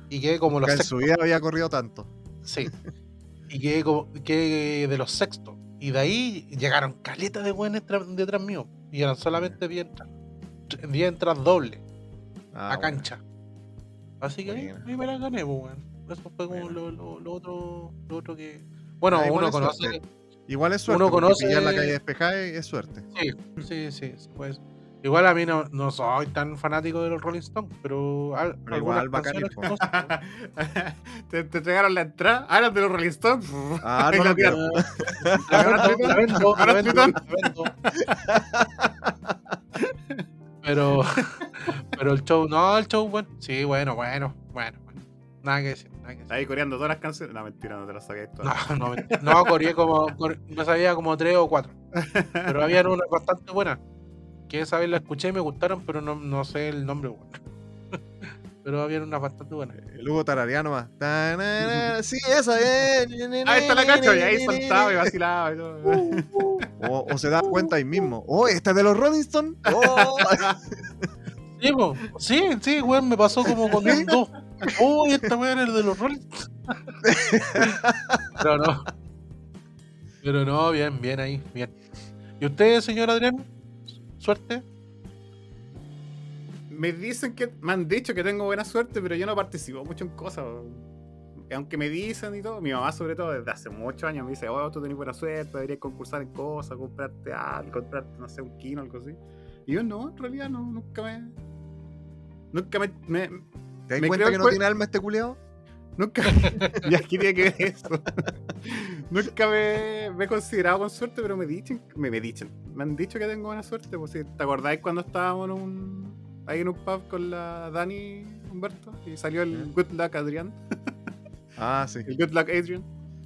Y quedé como los Que en su vida había corrido tanto. Sí. Y quedé, como, quedé de los sextos. Y de ahí llegaron caletas de buenos detrás mío. Y eran solamente 10 entras. 10 entras dobles Ah, a bueno. cancha. Así que ahí, ahí me la gané, pues, weón. Eso fue como lo, lo- lo otro, lo otro que. Bueno, Ah, uno conoce. suerte. Igual es suerte. Uno conoce- Pillar la calle despejada es suerte. Sí, sí, sí. sí, pues. Igual a mí no, no soy tan fanático de los Rolling Stones, pero, al- Pero igual bacán, [laughs] te, te entregaron la entrada. Ahora de los Rolling Stones. Ah, [laughs] no [laughs] la vendo, la vendo, la. Pero, pero el show, no, el show, bueno, sí, bueno, bueno, bueno, bueno. Nada que decir, nada que decir. Ahí coreando todas las canciones. No, mentira, no te las sabías todas. No, no, mentira. no, corrí como, cor- me sabía como tres o cuatro. Pero había unas bastante buenas. Que esa vez la escuché y me gustaron, pero no, no sé el nombre, bueno. [laughs] Pero había unas bastante buenas. El Hugo Tarariano más. Sí, esa es. Ahí está la cacha, y ahí saltaba y vacilaba y todo. [laughs] O, o se da cuenta ahí mismo. Oh, esta es de los Rolling Stones. Oh. [laughs] Sí, sí, sí, weón, me pasó como con un 2. Oh, esta weón es el de los Rolling. Pero no. Pero no, bien, bien ahí, bien. ¿Y usted, señor Adrián? ¿Suerte? Me dicen que. Me han dicho que tengo buena suerte, pero yo no participo mucho en cosas. Aunque me dicen y todo, mi mamá sobre todo desde hace muchos años me dice, oh, tú tenés buena suerte, deberías concursar en cosas, comprarte algo, comprarte, no sé, un kino o algo así. Y yo no, en realidad no, nunca me... Nunca me... me- ¿Te das cuenta que no tiene alma este culiado? [laughs] nunca... ya tiene que ver eso. [laughs] nunca me, me he considerado con suerte, pero me dicen, me, me dicen, me han dicho que tengo buena suerte. Pues, ¿Te acordáis cuando estábamos en un, ahí en un pub con la Dani Humberto? Y salió el. Good Luck Adrián. [laughs] Ah, sí, El Good Luck Adrian.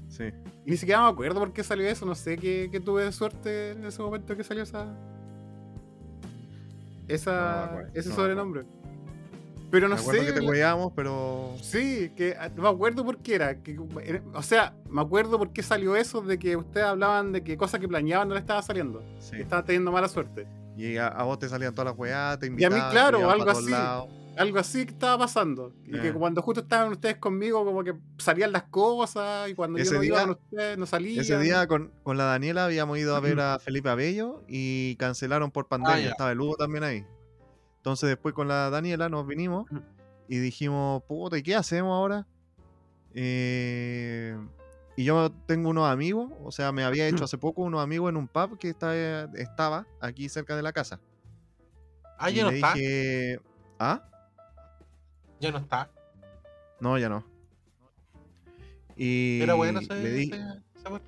sí. Y ni siquiera me acuerdo por qué salió eso. No sé qué, qué tuve de suerte en ese momento que salió esa. Esa, ese no sobrenombre. Pero no me acuerdo sé. que te pero. Sí, que ah, no me acuerdo por qué era. que- eh, o sea, me acuerdo por qué salió eso de que ustedes hablaban de que cosas que planeaban no le estaba saliendo. Sí. Que estaban teniendo mala suerte. Y a, a vos te salían todas las weas, te a mí, invitaban. claro, algo así. lados. Algo así que estaba pasando. Y que Eh. cuando justo estaban ustedes conmigo, como que salían las cosas. Y cuando Ese yo no iba con ustedes, no salían. Ese día con, con la Daniela habíamos ido a ver a Felipe Abello y cancelaron por pandemia. Ah. Estaba el Hugo también ahí. Entonces después con la Daniela nos vinimos y dijimos, puta, ¿y qué hacemos ahora? Eh, y yo tengo unos amigos, o sea, me había hecho hace poco unos amigos en un pub que está, estaba aquí cerca de la casa. Ah, Y ya no le está. dije, ¿ah? Ya no está. No, ya no. Y Era bueno ese, le, di- ese-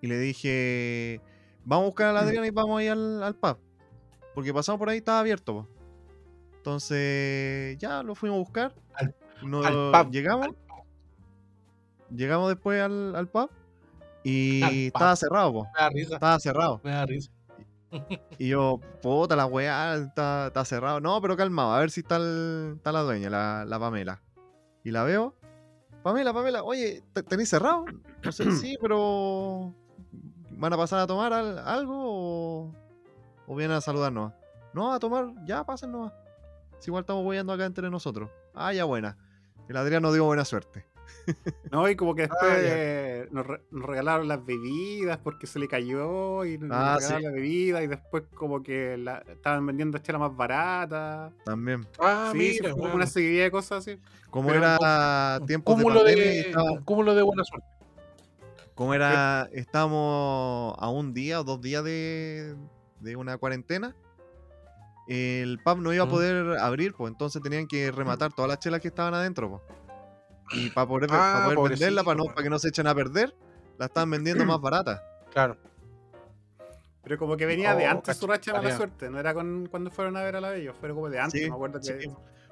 y le dije, vamos a buscar a la Adriana y vamos a ir al, al pub. Porque pasamos por ahí, estaba abierto. po. Entonces, ya lo fuimos a buscar. Al- Nos- al pub, llegamos, al- llegamos después al, al pub y pub. estaba cerrado, po. Me da risa. Estaba cerrado. Me da risa. Y yo, puta, la weá, está, está cerrado. No, pero calmado, a ver si está, el- está la dueña, la, la Pamela. Y la veo. Pamela, Pamela, oye, ¿te- ¿tenéis cerrado? No sé, [clears throat] sí, pero. ¿Van a pasar a tomar al- algo o, o vienen a saludarnos? No, a tomar, ya pasen nomás. Si igual estamos voyando acá entre nosotros. Ah, ya buena. El Adrián nos dio buena suerte. No, y como que [laughs] después Ah, eh, nos, re- nos regalaron las bebidas porque se le cayó y nos Ah, regalaron sí. la bebida y después como que la, estaban vendiendo chela más barata. También. Ah, sí, mira, como una seguidilla de cosas así. Como Pero era Un tiempo de pandemia de, estaba- un cúmulo de buena suerte. Como era, estábamos a un día o dos días de, de una cuarentena, el pub no iba a Mm. poder abrir, pues entonces tenían que rematar todas las chelas que estaban adentro. pues. Y para poder, Ah, para poder venderla, para, no, para que no se echen a perder, la estaban vendiendo más [clears throat] barata. Claro. Pero como que venía de antes su racha de mala suerte, no era con, cuando fueron a ver a la Bello, fue como de antes, Sí, me acuerdo que... sí,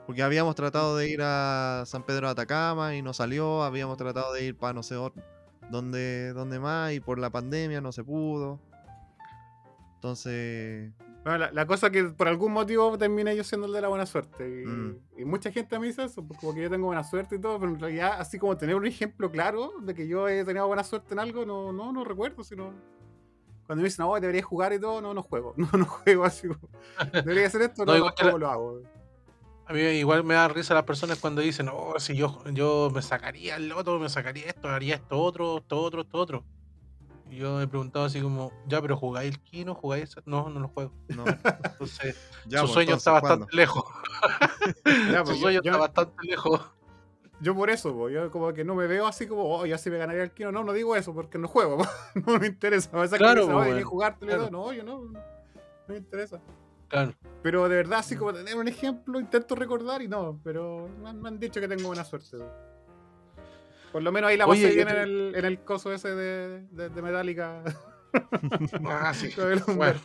porque habíamos tratado de ir a San Pedro de Atacama y no salió, habíamos tratado de ir para no sé dónde más y por la pandemia no se pudo. Entonces, Bueno, la, la cosa que por algún motivo terminé yo siendo el de la buena suerte. Y, Mm. y mucha gente me dice eso, pues, como que yo tengo buena suerte y todo, pero en realidad, así como tener un ejemplo claro de que yo he tenido buena suerte en algo, no, no, no recuerdo, sino. Cuando me dicen, no, deberías jugar y todo, no, no juego. [laughs] No, no juego así. como, Debería hacer esto, [laughs] No, no, igual no que la- juego, lo hago. A mí igual me da risa las personas cuando dicen, oh, si yo, yo me sacaría el otro, me sacaría esto, haría esto otro, esto otro, esto otro. Yo he preguntado así como, ya, pero ¿jugáis el Kino? ¿Jugáis eso? No, no lo juego. no. Entonces, [laughs] Ya, su pues, sueño entonces, está bastante ¿cuándo? lejos. [laughs] Ya, su pues, sueño yo- está bastante lejos. yo por eso, yo como que no me veo así como, oh, ya sí me ganaría el kino. No, no digo eso porque no juego, [laughs] no me interesa. Que Claro, me dicen, "Oh, pues, deberías bueno, jugártelo y claro. todo. No, yo no, no me interesa. Claro. Pero de verdad, así como tener un ejemplo, intento recordar y no, pero me han, me han dicho que tengo buena suerte. Por lo menos ahí la Oye, pasé yo bien en el, en el coso ese de, de, de Metallica. [laughs] Ah, sí. Bueno.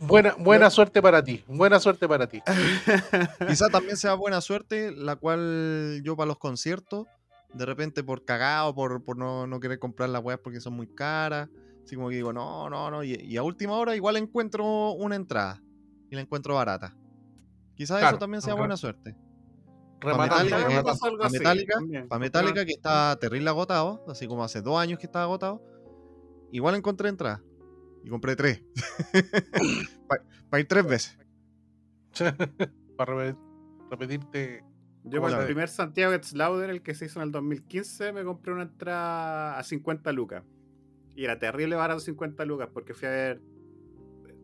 Buena, buena suerte para ti. Buena suerte para ti. [laughs] Quizá también sea buena suerte, la cual yo para los conciertos, de repente por cagado, por, por no, no querer comprar las weas porque son muy caras, así como que digo, no, no, no, y, y a última hora igual encuentro una entrada y la encuentro barata. Quizás eso también sea buena suerte. Metallica, algo Para Metallica, para Metallica que está terrible agotado, así como hace dos años que estaba agotado, igual encontré entrada y compré tres. [laughs] para ir tres veces. [laughs] para repetir- repetirte. Yo ¿Cómo para el primer Santiago Gets Louder, el que se hizo en el 2015, me compré una entrada a 50 lucas. Y era terrible barato 50 lucas porque fui a ver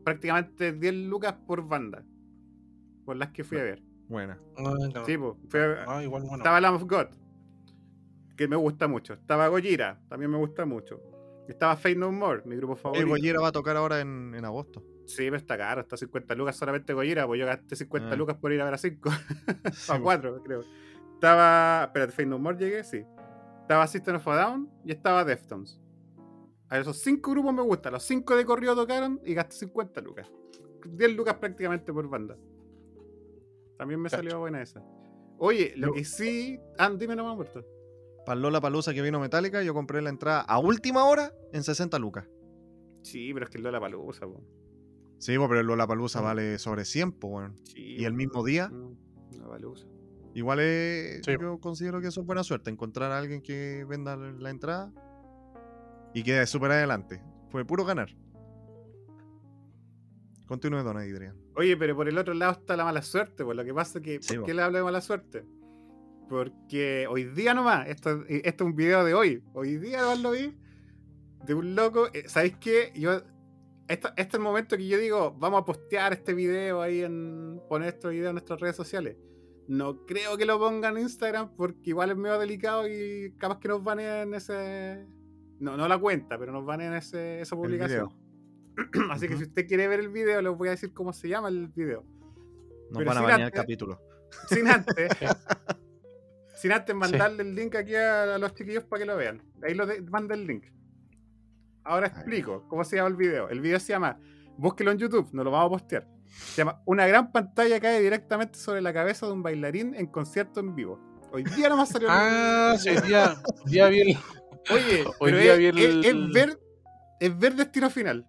prácticamente 10 lucas por banda. Por las que fui a ver. Buena. No. Sí, pues, igual bueno. Estaba Lamb of God, que me gusta mucho. Estaba Gojira, también me gusta mucho. Estaba Fate No More, mi grupo El favorito. Gojira va a tocar ahora en, en agosto. Sí, pero está caro, está 50 lucas solamente Gojira, pues yo gasté 50 Ah. lucas por ir a ver a 5. [laughs] Sí, a po. 4, creo. Estaba. Espérate, Fate No More llegué, sí. Estaba System of a Down y estaba Deftones. A esos 5 grupos me gustan. Los 5 de corrido tocaron y gasté 50 lucas. 10 lucas prácticamente por banda. También me Cacho. salió buena esa. Oye, lo Yo- que sí. Ah, dime nomás, Humberto. Para Lola Palusa que vino Metallica, yo compré la entrada a última hora en 60 lucas. Sí, pero es que el Lola Palusa, po. Sí, po, pero el Lola Palusa vale sobre 100, po. Sí, Y el mismo día, Lola Palusa. igual es, Sí. yo considero que eso es buena suerte, encontrar a alguien que venda la entrada y quede súper adelante. Fue puro ganar. Continúe, don Adrián. Oye, pero por el otro lado está la mala suerte, pues lo que pasa es que, Sí, ¿por po. qué le hablo de mala suerte? Porque hoy día nomás, esto, esto es un video de hoy, hoy día nomás lo vi, de un loco, eh, ¿sabéis qué? Yo, esto- este es el momento que yo digo, vamos a postear este video ahí en, poner este video en nuestras redes sociales. No creo que lo pongan en Instagram porque igual es medio delicado y capaz que nos baneen ese... No, no la cuenta, pero nos baneen ese, esa publicación. [clears throat] Así que si usted quiere ver el video, les voy a decir cómo se llama el video. Nos Pero van a sin banear el antes- capítulo. [laughs] Sin antes, [laughs] [laughs] sin antes mandarle el link aquí a, los chiquillos para que lo vean. Ahí lo de- manda el link. Ahora explico cómo se llama el video. El video se llama, búsquelo en YouTube, no lo vamos a postear. Se llama Una gran pantalla cae directamente sobre la cabeza de un bailarín en concierto en vivo. Hoy día nomás salió el- Ah, sí, hoy día, día vi el- Oye, hoy día es, vi el- es- es ver, es ver destino final.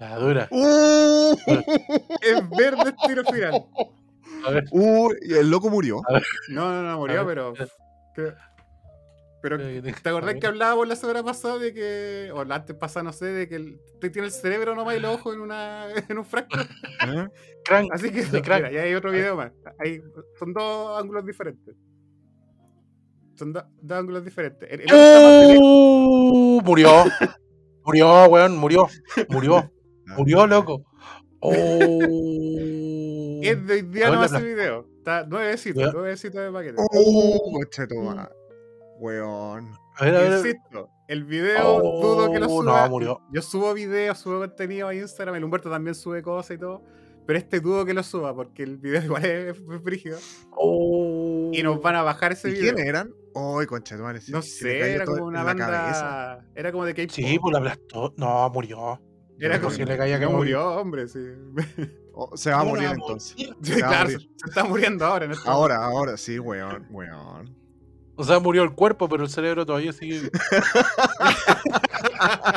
La dura. ¡Uh! [laughs] Es ver destino final. A ver, ¡Uh! Y el loco murió. No, no, no, murió, pero. que- Pero, ¿te acordás que hablábamos la semana pasada de que. O la antes pasada, no sé, de que el, usted tiene el cerebro nomás y los ojos en, una, [laughs] en un frasco? ¿Eh? Crank. Así que. De. Mira, ya hay otro video más. Hay, son dos ángulos diferentes. Son do- dos ángulos diferentes. El, el. Uh, murió. [laughs] Murió, weón, murió. Murió. [laughs] Murió, loco. Oh. Es de hoy día A ver, no la ese pla- video. Está nuevecito, Ya. nuevecito de paquete. Coche tu madre. Weón. A ver, a ver. Insisto, el video Oh, dudo que lo no, suba. murió. Yo subo videos, subo contenido a Instagram, el Humberto también sube cosas y todo. Pero este dudo que lo suba porque el video [laughs] igual es, brígido. Oh. Y nos van a bajar ese ¿Y video. quiénes eran? ¡Ay, concha tu madre! se- No se sé, era como una banda. cabeza. Era como de K-pop. Sí, pues la aplastó. No, murió. Era como si le caía que no morir. murió, hombre, sí. [laughs] Oh, se va a ¿Cómo morir entonces. claro, se, morir. se está muriendo ahora en este Ahora, ahora, sí, weón, weón. O sea, murió el cuerpo, pero el cerebro todavía sigue. [laughs]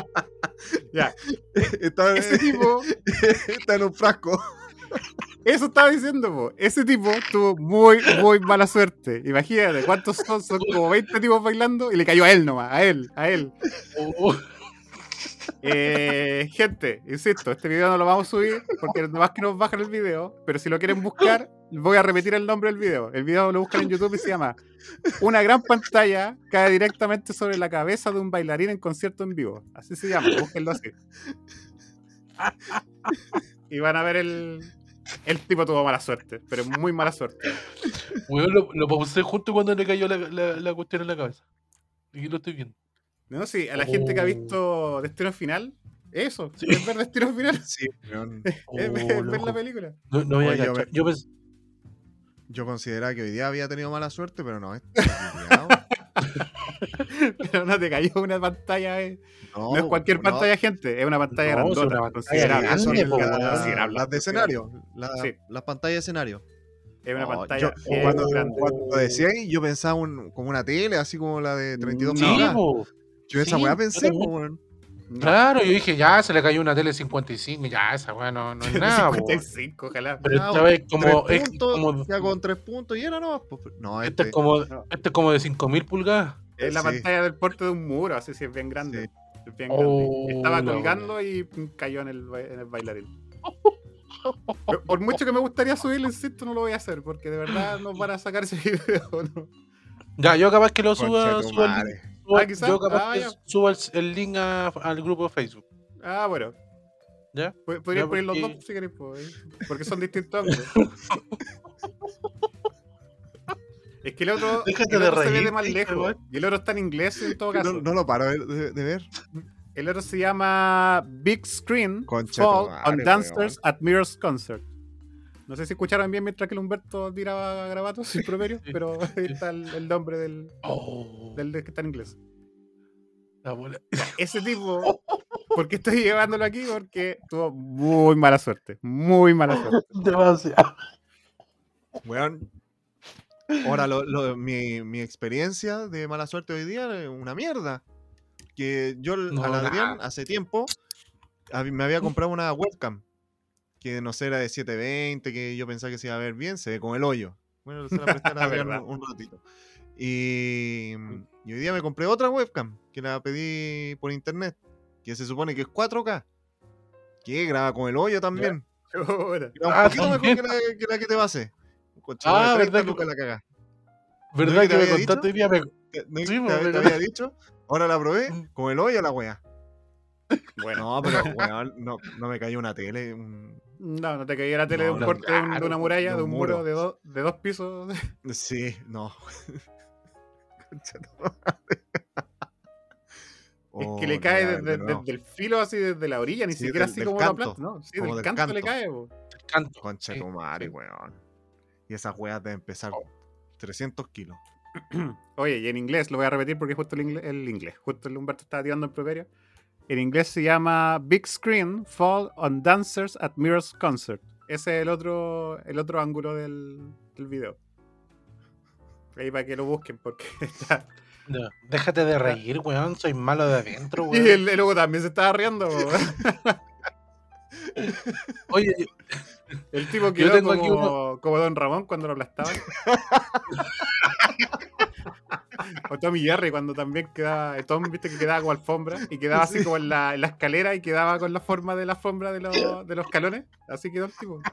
Ya, Está, ese tipo, [laughs] está en un frasco. Eso estaba diciendo, po. ese tipo tuvo muy, muy mala suerte. Imagínate, ¿cuántos son? Son como 20 tipos bailando y le cayó a él nomás, a él, a él. Oh, Eh, gente, insisto, este video no lo vamos a subir porque más que nos bajan el video, pero si lo quieren buscar, voy a repetir el nombre del video. El video lo buscan en YouTube y se llama Una gran pantalla cae directamente sobre la cabeza de un bailarín en concierto en vivo. Así se llama, búsquenlo así. Y van a ver el... El tipo tuvo mala suerte, pero muy mala suerte. Weón, lo, lo pausé justo cuando le cayó la, la, la cuestión en la cabeza. Y aquí lo estoy viendo. No, sí, a la gente que ha visto Destino Final, eso, Sí. es ver Destino Final, [laughs] Sí, [laughs] es Oh, ver, ver loco. la película. No, no voy a Oye, yo me- Yo pensé. Yo consideraba que hoy día había tenido mala suerte, pero no. este. [laughs] [laughs] Pero no te cayó una pantalla, eh. No, No es cualquier no. pantalla, gente, es una pantalla No, grandota, una pantalla considerable. Sí, son grande, po, las- de escenario. la- Sí. Las pantallas de escenario. Es una No, pantalla yo- cuando, cuando decía ahí, yo pensaba un- como una tele, así como la de 32 Sí. Yo esa sí, weá pensé, weón. No, Claro, yo dije, ya se le cayó una tele 55. Ya, esa weá no, no es [laughs] nada, po. 55, ojalá. Pero esta vez como. Tres Es puntos, como ya con tres puntos y era no. No, este este. es como, No. este es como de 5000 pulgadas. Es la sí. pantalla del porte de un muro, así sí es bien grande. Sí. Es bien Oh, grande. Estaba la colgando y pum, cayó en el, ba- en el bailarín. Pero Por mucho que me gustaría subirlo, insisto, no lo voy a hacer, porque de verdad nos van a sacar ese [laughs] video. ¿no? Ya, yo capaz que lo suba. Suba Ah, quizás. yo capaz Ah, que ya. suba el, el link a- al grupo de Facebook. Ah, bueno. ¿Ya? Pod- Podrías Ya, poner los dos si queréis, po, porque son distintos. [laughs] Es que el otro, Déjate el de otro se ve de más lejos. Y el otro está en inglés en todo caso. No, no lo paro de, ver. El otro se llama Big Screen Concha Fall madre, on Dancers at Mirror's Concert. No sé si escucharon bien mientras que el Humberto tiraba grabatos sin promedio, Sí, pero ahí está el, el nombre del, Oh, del que está en inglés. la bola. Ese tipo, [laughs] ¿por qué estoy llevándolo aquí? Porque tuvo muy mala suerte. Muy mala suerte. [laughs] Demasiado. Weón, Ahora, lo- lo- mi, mi experiencia de mala suerte hoy día es una mierda. Que yo No, al Adrián nada. hace tiempo me había comprado una webcam que no sé, era de 720, que yo pensaba que se iba a ver bien, se ve con el hoyo. Bueno, se la [laughs] presté al Adrián Verdad. un, ratito. Y, y hoy día me compré otra webcam que la pedí por internet, que se supone que es 4K. Que graba con el hoyo también. [laughs] Era un Ah, poquito mejor que la, que la que te pasé. Ah, Ah, verdad que- la cagá. ¿Verdad que que, te me contaste día? Me- ¿Te, no- Sí, te- pues, te pero- había dicho? Ahora la probé Mm. con el hoyo la wea. [laughs] Bueno, No, pero weón, no, no me cayó una tele. un- no, no te caía la tele de No, un corte de, un- de claro, una muralla, de de un muro muro. de, dos de dos pisos. [laughs] Sí, no. Concha tu madre. Es Oh, que le no, cae desde, de el filo, así desde la orilla, ni Sí, siquiera del- así del como canto, la planta, ¿no? Sí, como del del canto, le cae. Canto. Concha Sí, tu madre, weón. Y esas weas deben pesar Oh. 300 kilos. [clears throat] Oye, y en inglés, lo voy a repetir porque justo el inglés, el inglés justo el Humberto estaba tirando en properio. En inglés se llama Big Screen Fall on Dancers at Mirrors Concert. Ese es el otro, el otro ángulo del, del video. Ahí para que lo busquen, porque [laughs] está. No, déjate de reír, weón. Soy malo de adentro, [laughs] Y weón. el, el loco también se estaba riendo. po. [laughs] Oye, El tipo Yo quedó tengo como, aquí uno- como Don Ramón cuando lo aplastaban. O Tommy Jerry cuando también quedaba, Tom viste que quedaba como alfombra y quedaba así como en la, en la escalera y quedaba con la forma de la alfombra de los, de los calones. Así quedó el tipo. [laughs]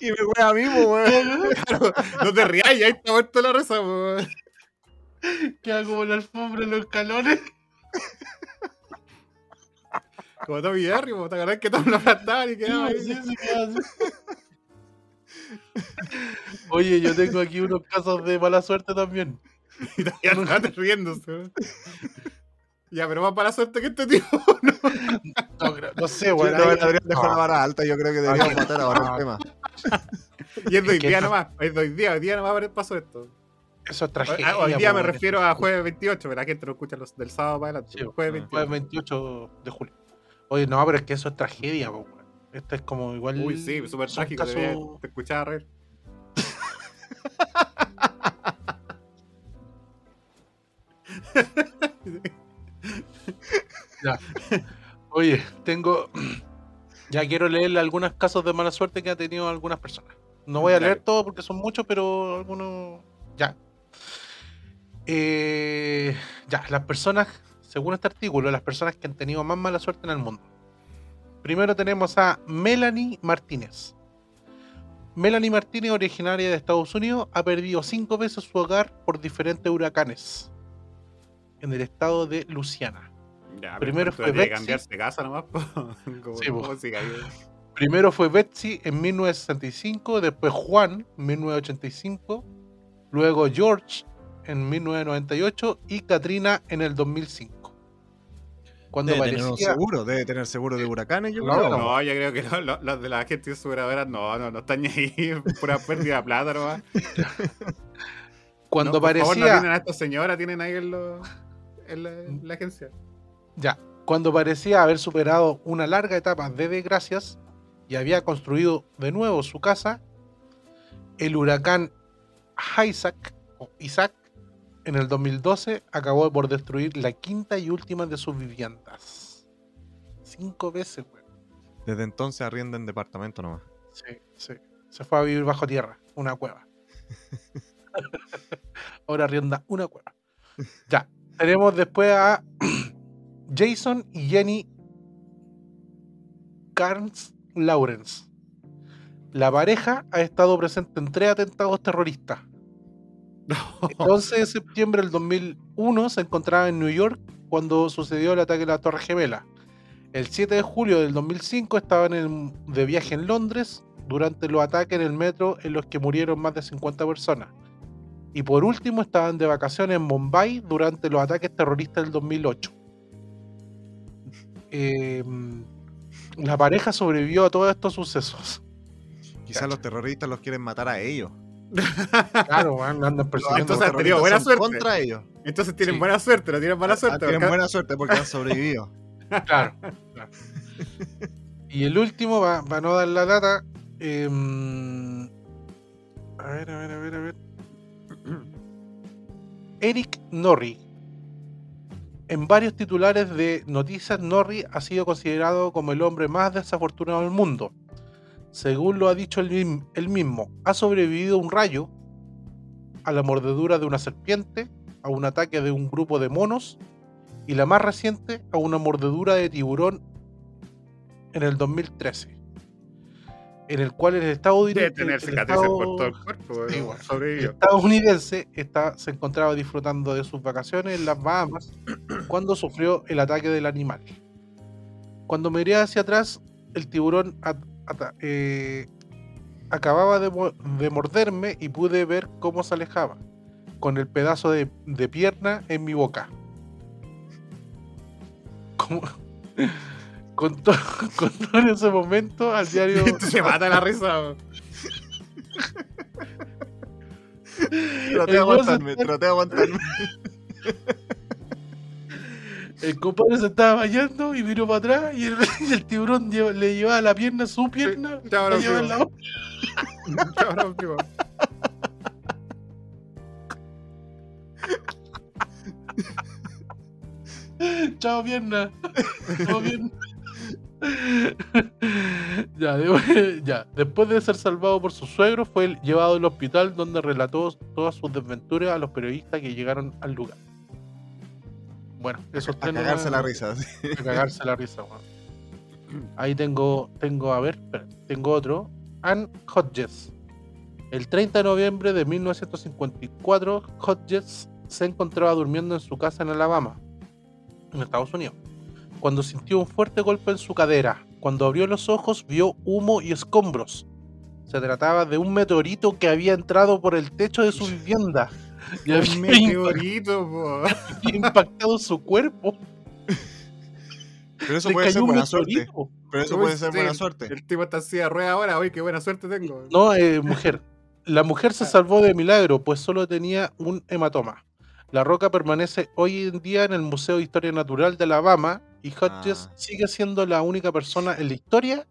Y me wea a mí, weón. Claro, no te rías, ya está muerto la risa. po. queda como la alfombra en los escalones. Como Tommy Jerry, ¿te acordás que Tom lo aplastaban y quedaba ahí? Sí, sí, así. Oye, yo tengo aquí unos casos de mala suerte también. [laughs] Y todavía no estás riéndose. Ya, pero más para la suerte que este tipo. [laughs] No, creo- no sé, Sí, weón. no, el dejó no. la vara alta. Yo creo que deberíamos matar ahora no. el tema. Y es de hoy que día no- nomás. Es de hoy día, hoy día nomás pasó esto. Eso es tragedia. ah, hoy día me refiero a jueves 28, pero la gente no escucha los del sábado para adelante. Sí, jueves ah, 28. Fue el 28 de julio. Oye, no, pero es que eso es tragedia, po, Esto es como igual. Uy, sí, súper trágico. Te escuchaba reír. [laughs] Oye, tengo. [clears throat] Ya quiero leerle algunos casos de mala suerte que ha tenido algunas personas. No voy a leer todo porque son muchos, pero algunos. Ya. Eh, ya, las personas, según este artículo, las personas que han tenido más mala suerte en el mundo. Primero tenemos a Melanie Martínez. Melanie Martínez, originaria de Estados Unidos, ha perdido cinco veces su hogar por diferentes huracanes en el estado de Luisiana. Ya, Primero fue Betsy. cambiarse casa nomás. [laughs] Como Sí. Primero fue Betsy en 1965, después Juan en 1985, luego George en 1998 y Katrina en el 2005. Cuando Debe tener seguro, debe tener seguro de huracanes, yo No, creo. no. No, yo creo que lo- lo- los de la gente aseguradoras no, no, no están ahí. [laughs] Pura pérdida de plata nomás. [laughs] cuando no, por favor, parecía no tienen a esta señora, tienen ahí en, lo- en la, en la agencia. ya, cuando parecía haber superado una larga etapa de desgracias y había construido de nuevo su casa, el huracán Isaac o Isaac en el 2012 acabó por destruir la quinta y última de sus viviendas. Cinco veces, güey. Desde entonces arrienda en departamento nomás. Sí, sí. Se fue a vivir bajo tierra, una cueva. [laughs] Ahora arrienda una cueva. Ya. Tenemos después a [clears throat] Jason y Jenny Carnes Lawrence. La pareja ha estado presente en tres atentados terroristas. El 11 de septiembre del 2001 se encontraba en New York cuando sucedió el ataque a la Torre Gemela. El 7 de julio del 2005 estaban en- de viaje en Londres durante los ataques en el metro en los que murieron más de 50 personas. Y por último estaban de vacaciones en Bombay durante los ataques terroristas del 2008. Eh, la pareja sobrevivió a todos estos sucesos. Quizás los terroristas los quieren matar a ellos. Claro, man, andan persiguiendo. Entonces, han tenido buena suerte. contra ellos. Entonces tienen Sí. buena suerte, no tienen mala Ah, suerte. tienen porque- buena suerte porque han [laughs] sobrevivido. Claro, claro. [laughs] Y el último, para no dar la data, em, A ver, a ver, a ver, a ver. [clears throat] Eric Norrie. En varios titulares de noticias, Norrie ha sido considerado como el hombre más desafortunado del mundo. Según lo ha dicho él, mismo, ha sobrevivido a un rayo, a la mordedura de una serpiente, a un ataque de un grupo de monos y la más reciente a una mordedura de tiburón en el 2013, en el cual el Estado el- tener el cicatrices Estado- por todo el cuerpo, Sí, weón. bueno. Sobrevivió. estadounidense está, se encontraba disfrutando de sus vacaciones en las Bahamas [clears throat] cuando sufrió el ataque del animal. Cuando miré hacia atrás, el tiburón ata- eh, acababa de, mo- de morderme y pude ver cómo se alejaba, con el pedazo de, de pierna en mi boca. Como- [laughs] con, to- [laughs] con todo en ese momento al diario [laughs] Se mata la risa. Traté de aguantarme, traté de aguantarme. El compadre se estaba bañando y miró para atrás y el, [laughs] y el tiburón lleva- le llevaba la pierna, su pierna, chao, la nos llevaba en la. Chao pierna. Chao pierna. [laughs] ya, de- [laughs] ya, después de ser salvado por su suegro, fue llevado al hospital donde relató todas sus desventuras a los periodistas que llegaron al lugar. Bueno, esos A cagarse la risa. sí. a cagarse la risa. [laughs] Ahí tengo, tengo, a ver, tengo otro. Ann Hodges. El 30 de noviembre de 1954, Hodges se encontraba durmiendo en su casa en Alabama, en Estados Unidos, cuando sintió un fuerte golpe en su cadera. Cuando abrió los ojos, vio humo y escombros. Se trataba de un meteorito que había entrado por el techo de su [laughs] vivienda y Un había impact- meteorito, po. [laughs] impactado su cuerpo. Pero eso Le puede ser buena suerte. meteorito. Pero eso Uy, puede ser sí, buena suerte. El tipo está así de rueda ahora. Uy, qué buena suerte tengo. No, eh, mujer. La mujer Ah. se salvó de milagro, pues solo tenía un hematoma. La roca permanece hoy en día en el Museo de Historia Natural de Alabama y Hodges Ah. sigue siendo la única persona en la historia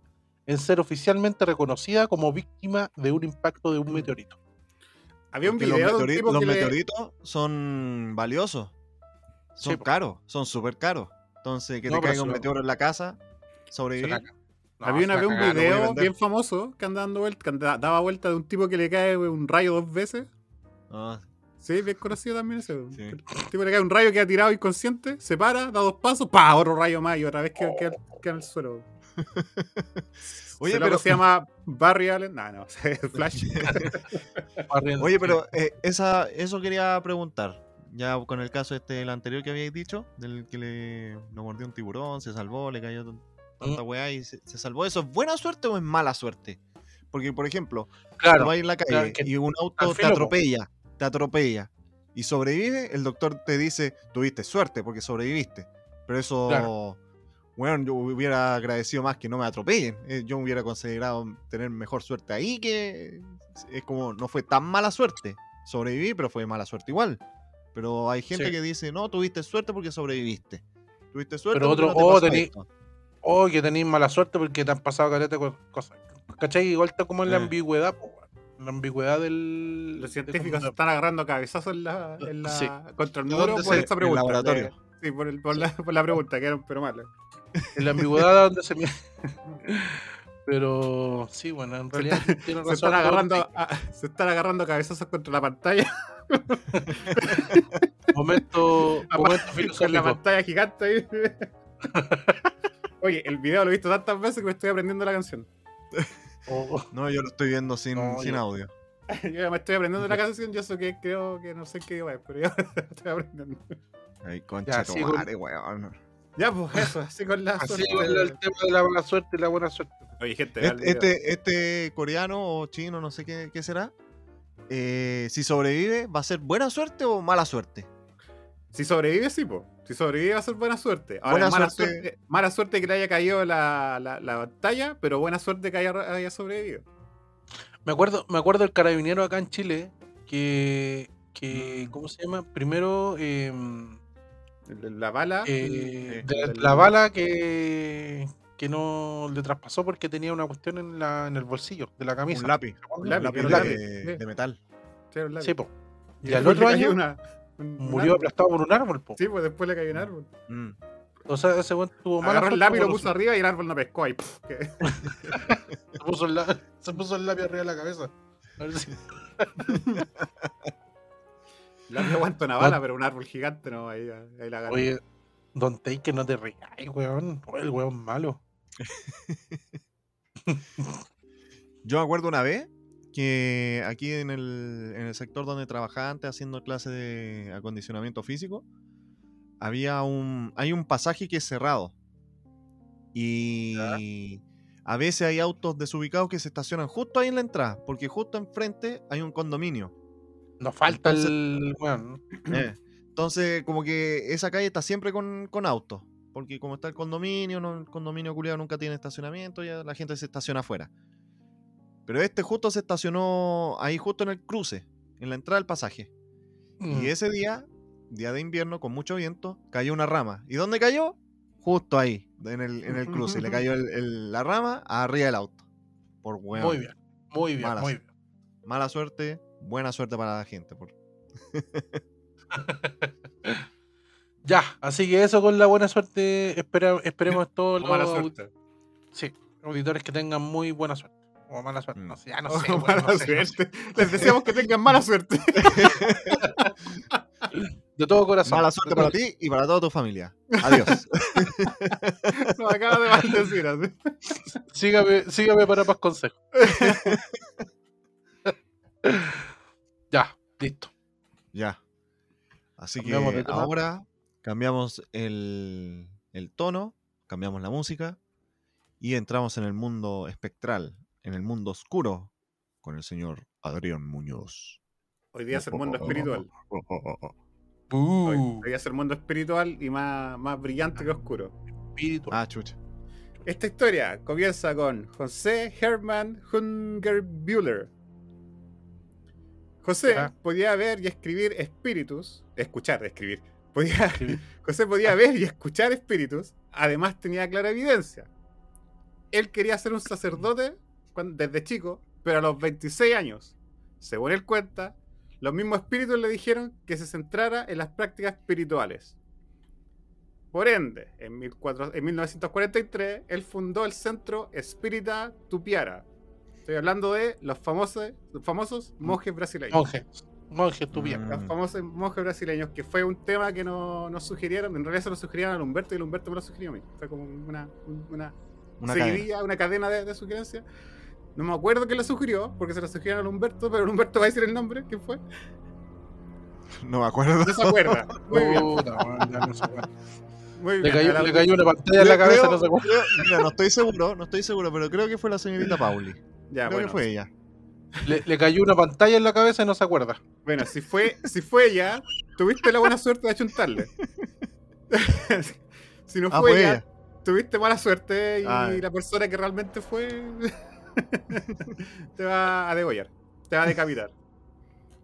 en ser oficialmente reconocida como víctima de un impacto de un meteorito. Había un los, video tipo los que le- meteoritos son valiosos. Son Sí, caros, son súper caros. Entonces, que No, te caiga un meteoro en la casa, sobrevivir. No, Había una vez un video bien famoso que anda dando vuelta, que daba vuelta de un tipo que le cae un rayo dos veces. Ah, Sí, bien conocido también ese. Sí. El tipo le cae un rayo que ha tirado inconsciente, se para, da dos pasos, pa, otro rayo más y otra vez queda, queda- queda en el suelo. [laughs] Oye, pero, se llama Barry Allen. No, no, [laughs] Flash. [laughs] Oye, pero eh, esa, eso quería preguntar. Ya con el caso este, el anterior que habíais dicho, del que le lo mordió un tiburón, se salvó, le cayó tan- tanta Mm. weá y se, se salvó. ¿Eso es buena suerte o es mala suerte? Porque, por ejemplo, Claro, vas en la calle claro, y un auto te atropella, te atropella y sobrevive, el doctor te dice, tuviste suerte porque sobreviviste. Pero eso, Claro. Bueno, yo hubiera agradecido más que no me atropellen. Eh, Yo hubiera considerado tener mejor suerte ahí que es como, no fue tan mala suerte. Sobreviví, pero fue mala suerte igual. Pero hay gente Sí. que dice, no, tuviste suerte porque sobreviviste. Tuviste suerte Pero porque otro, no te oh, pasó tení- esto". oh, que tenéis mala suerte porque te han pasado careta con cosas. ¿Cachai? Igual está como en la Eh. ambigüedad, po. La ambigüedad del. Los científicos se están agarrando cabezazos en la, en la- Sí. contra el ¿De muro por esta el pregunta. laboratorio. Sí, por, el- por la, por la pregunta, que eran pero malas. En la ambigüedad donde se mira. [laughs] Pero sí, bueno, en realidad tiene razón. Se están, agarrando a, se están agarrando cabezazos contra la pantalla. [laughs] Momento, [laughs] momento con la pantalla gigante ahí. Oye, el video lo he visto tantas veces que me estoy aprendiendo la canción. Oh, No, yo lo estoy viendo sin, No, sin yo- audio. Yo me estoy aprendiendo la canción, yo sé que creo que no sé qué iba, pero yo estoy aprendiendo. Ay, concha Ya, madre, weón. Ya, pues eso, así con la Así suerte. con el tema de la mala suerte y la buena suerte. Oye, gente, el Este, este, este coreano o chino, no sé qué, qué será. eh, si sobrevive, ¿va a ser buena suerte o mala suerte? Si sobrevive, sí, po. Si sobrevive va a ser buena suerte. Ahora, Buena es mala suerte. suerte. Mala suerte que le haya caído la, la, la batalla, pero buena suerte que haya, haya sobrevivido. Me acuerdo, me acuerdo del carabinero acá en Chile que, que ¿cómo se llama? Primero eh, El de La bala. eh, de la, bala que, que no le traspasó porque tenía una cuestión en, la, en el bolsillo de la camisa. Un lápiz. Un lápiz, lápiz, un de, lápiz, de sí. metal. Sí, un lápiz. Sí, po. Y Y al otro año una- un- un murió árbol. aplastado por un árbol, po. Sí, pues después le cayó un árbol. Mm. O sea, ese weón tuvo Agarró el lápiz, lo puso arriba y el árbol no pescó ahí. puf, que- [laughs] Se puso, el se puso el lápiz arriba de la cabeza. A ver si- [laughs] El lápiz aguanta una bala, pero un árbol gigante no, ahí, ahí la agarró. Oye, Don Take, no te rías, weón. Oye, el weón malo. [laughs] Yo me acuerdo una vez que aquí en el, en el sector donde trabajaba antes haciendo clases de acondicionamiento físico, había un, hay un pasaje que es cerrado. Y a veces hay autos desubicados que se estacionan justo ahí en la entrada, porque justo enfrente hay un condominio. Nos falta Entonces- el weón. Eh, Entonces, como que esa calle está siempre con, con autos. Porque como está el condominio, no, el condominio culiado nunca tiene estacionamiento, ya la gente se estaciona afuera. Pero este justo se estacionó ahí justo en el cruce, en la entrada del pasaje. Mm. Y ese día, día de invierno, con mucho viento, cayó una rama. ¿Y dónde cayó? Justo ahí, en el, en el cruce. Le cayó el- el- la rama arriba del auto. Por weón. Muy bien, muy bien, Malas. muy bien. Mala suerte, buena suerte para la gente. por- [laughs] Ya, así que eso con la buena suerte. Espera, esperemos [laughs] todos los suerte. sí, auditores que tengan muy buena suerte. O mala suerte. No sé, ya no O sé. [laughs] weón, mala no sé, no sé. suerte. Les deseamos que tengan mala suerte. De todo corazón. Mala suerte para ti y para toda tu familia. Adiós. Nos acaba de maldecir así. Sígame, sígame para más consejos. Listo. Ya. Así Cambiamos que ahora cambiamos el, el tono, cambiamos la música y entramos en el mundo espectral, en el mundo oscuro, con el señor Adrián Muñoz. Hoy día es el mundo espiritual. [laughs] Hoy, Uh, hoy día es el mundo espiritual y más, más brillante que oscuro. espíritu. Ah, chucha. Esta historia comienza con José Hermann Hungerbühler. José podía ver y escribir espíritus, escuchar, escribir. Podía. [laughs] José podía ver y escuchar espíritus, además tenía clara evidencia. Él quería ser un sacerdote desde chico, pero a los 26 años, según él cuenta, los mismos espíritus le dijeron que se centrara en las prácticas espirituales. Por ende, en, 1400 en 1943, él fundó el centro Espírita Tupiara. Estoy hablando de los famosos, los famosos monjes brasileños. Monjes. Monjes tu bien. Mm. Los famosos monjes brasileños, que fue un tema que no- nos sugirieron, en realidad se lo sugirieron al Humberto y el Humberto me lo sugirió a mí. Fue como una, una, Una seguidilla, cadena. una cadena de, de sugerencias. No me acuerdo quién lo sugirió, porque se lo sugirieron al Humberto, pero Humberto va a decir el nombre, ¿quién fue? No me acuerdo. No se acuerda. Muy bien, Puta, weón, ya no sé, weón. muy Le bien. cayó, A la- le cayó una pantalla en la Creo- cabeza, no sé cuál. creo- mira, no estoy seguro, no estoy seguro, pero creo que fue la señorita [laughs] Pauli. Ya, creo bueno, que fue ella. Le, le cayó una pantalla en la cabeza y no se acuerda. bueno, si fue, si fue ella, tuviste la buena suerte de achuntarle. [laughs] si no Ah, fue fue ella, ella. tuviste mala suerte y Ah. la persona que realmente fue [laughs] te va a degollar, te va a decapitar.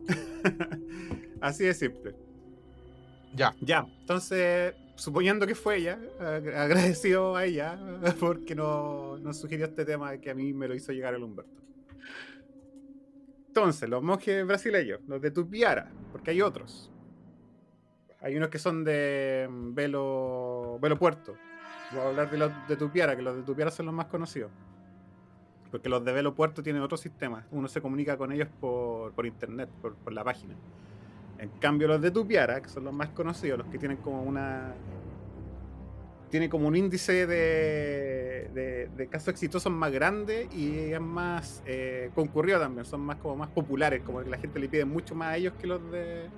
[laughs] Así de simple. Ya. Ya, entonces, suponiendo que fue ella, ag- [laughs] agradecido a ella [laughs] porque no- nos sugirió este tema que a mí me lo hizo llegar el Humberto. Entonces, los monjes brasileños, los de Tupiara, porque hay otros. Hay unos que son de mm, Velo, Velo Puerto. Voy a hablar de los de Tupiara, que los de Tupiara son los más conocidos. Porque los de Velo Puerto tienen otro sistema. Uno se comunica con ellos por, por internet, por, por la página. En cambio, los de Tupiara, que son los más conocidos, los que tienen como una. Tienen como un índice de, de, casos exitosos más grande y es más eh, concurrido también, son más como más populares, como que la gente le pide mucho más a ellos que los de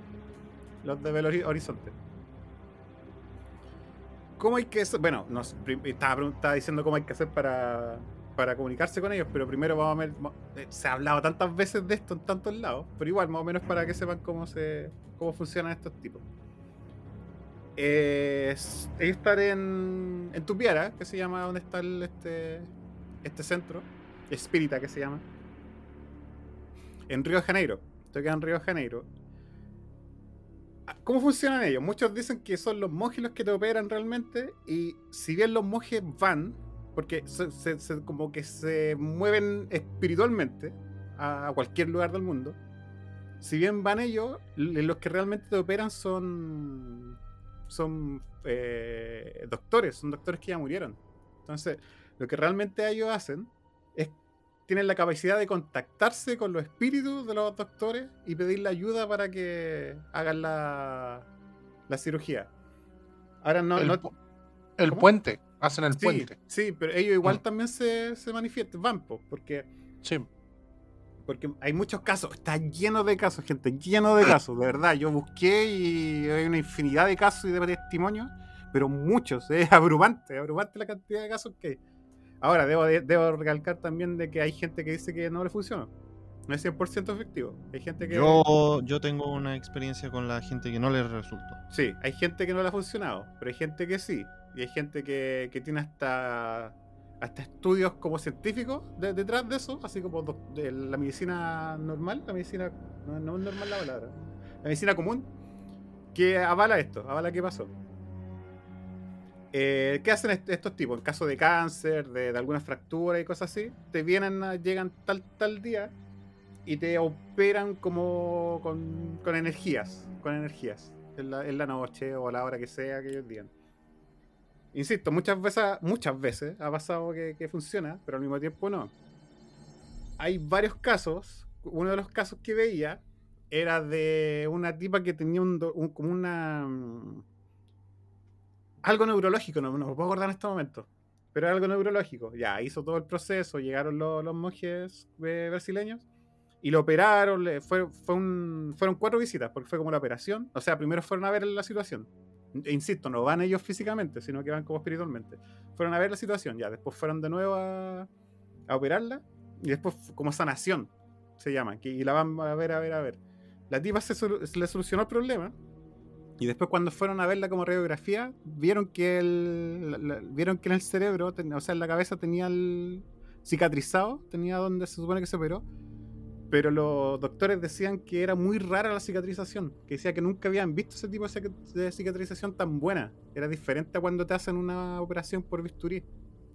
los de Belo Hori- Horizonte. ¿Cómo hay que hacer? Bueno, estaba diciendo cómo hay que hacer para, para comunicarse con ellos, pero primero vamos a ver. eh, Se ha hablado tantas veces de esto en tantos lados, pero igual, más o menos para que sepan cómo se cómo funcionan estos tipos. Eh, ellos están en, en Tupiara, que se llama donde está el, este, este centro, Espírita que se llama, en Río de Janeiro. Esto queda en Río de Janeiro. Ah, ¿Cómo funcionan ellos? Muchos dicen que son los monjes los que te operan realmente y si bien los monjes van, porque se, se- se- como que se mueven espiritualmente a, cualquier lugar del mundo. Si bien van ellos, los que realmente te operan son son eh, doctores, son doctores que ya murieron. Entonces, lo que realmente ellos hacen es tienen la capacidad de contactarse con los espíritus de los doctores y pedirle ayuda para que hagan la, la cirugía. Ahora no, el no- el puente, hacen el sí, puente. sí, pero ellos igual Mm. también se, se manifiestan, van, po, porque, Sí. porque hay muchos casos, está lleno de casos, gente, lleno de casos, de verdad. Yo busqué y hay una infinidad de casos y de testimonios, pero muchos, [laughs] es abrumante, abrumante la cantidad de casos que hay. Ahora, debo, de- debo recalcar también de que hay gente que dice que no le funciona. No es 100% efectivo. Hay gente que... Yo, yo tengo una experiencia con la gente que no le resultó. Sí, hay gente que no le ha funcionado, pero hay gente que sí. Y hay gente que, que tiene hasta, hasta estudios como científicos de- detrás de eso, así como doc- de la medicina normal, la medicina, no, no es normal la palabra, la medicina común, que avala esto, avala qué pasó. Eh, ¿Qué hacen est- estos tipos? En caso de cáncer, de, de alguna fractura y cosas así, te vienen, a- llegan tal, tal día y te operan como con, energías, con energías, en la, noche o a la hora que sea que ellos digan. Insisto, muchas veces, muchas veces ha pasado que, funciona, pero al mismo tiempo no. Hay varios casos, uno de los casos que veía era de una tipa que tenía un, como una... mm, Algo neurológico, no, me puedo acordar en este momento. Pero era algo neurológico. Ya, hizo todo el proceso, llegaron los, los monjes eh, brasileños y lo operaron. le- fue, fue un- fueron cuatro visitas, porque fue como la operación. O sea, primero fueron a ver la situación. E insisto, no van ellos físicamente, sino que van como espiritualmente. Fueron a ver la situación, ya. Después fueron de nuevo a, a operarla. Y después, como sanación, se llama. Que, y la van a ver, a ver, a ver. La tipa se, se le solucionó el problema. Y después cuando fueron a verla como radiografía, vieron que el, la- la- vieron que en el cerebro, ten- o sea, en la cabeza tenía el cicatrizado, tenía donde se supone que se operó, pero los doctores decían que era muy rara la cicatrización, que decía que nunca habían visto ese tipo de cica- de cicatrización tan buena. Era diferente a cuando te hacen una operación por bisturí.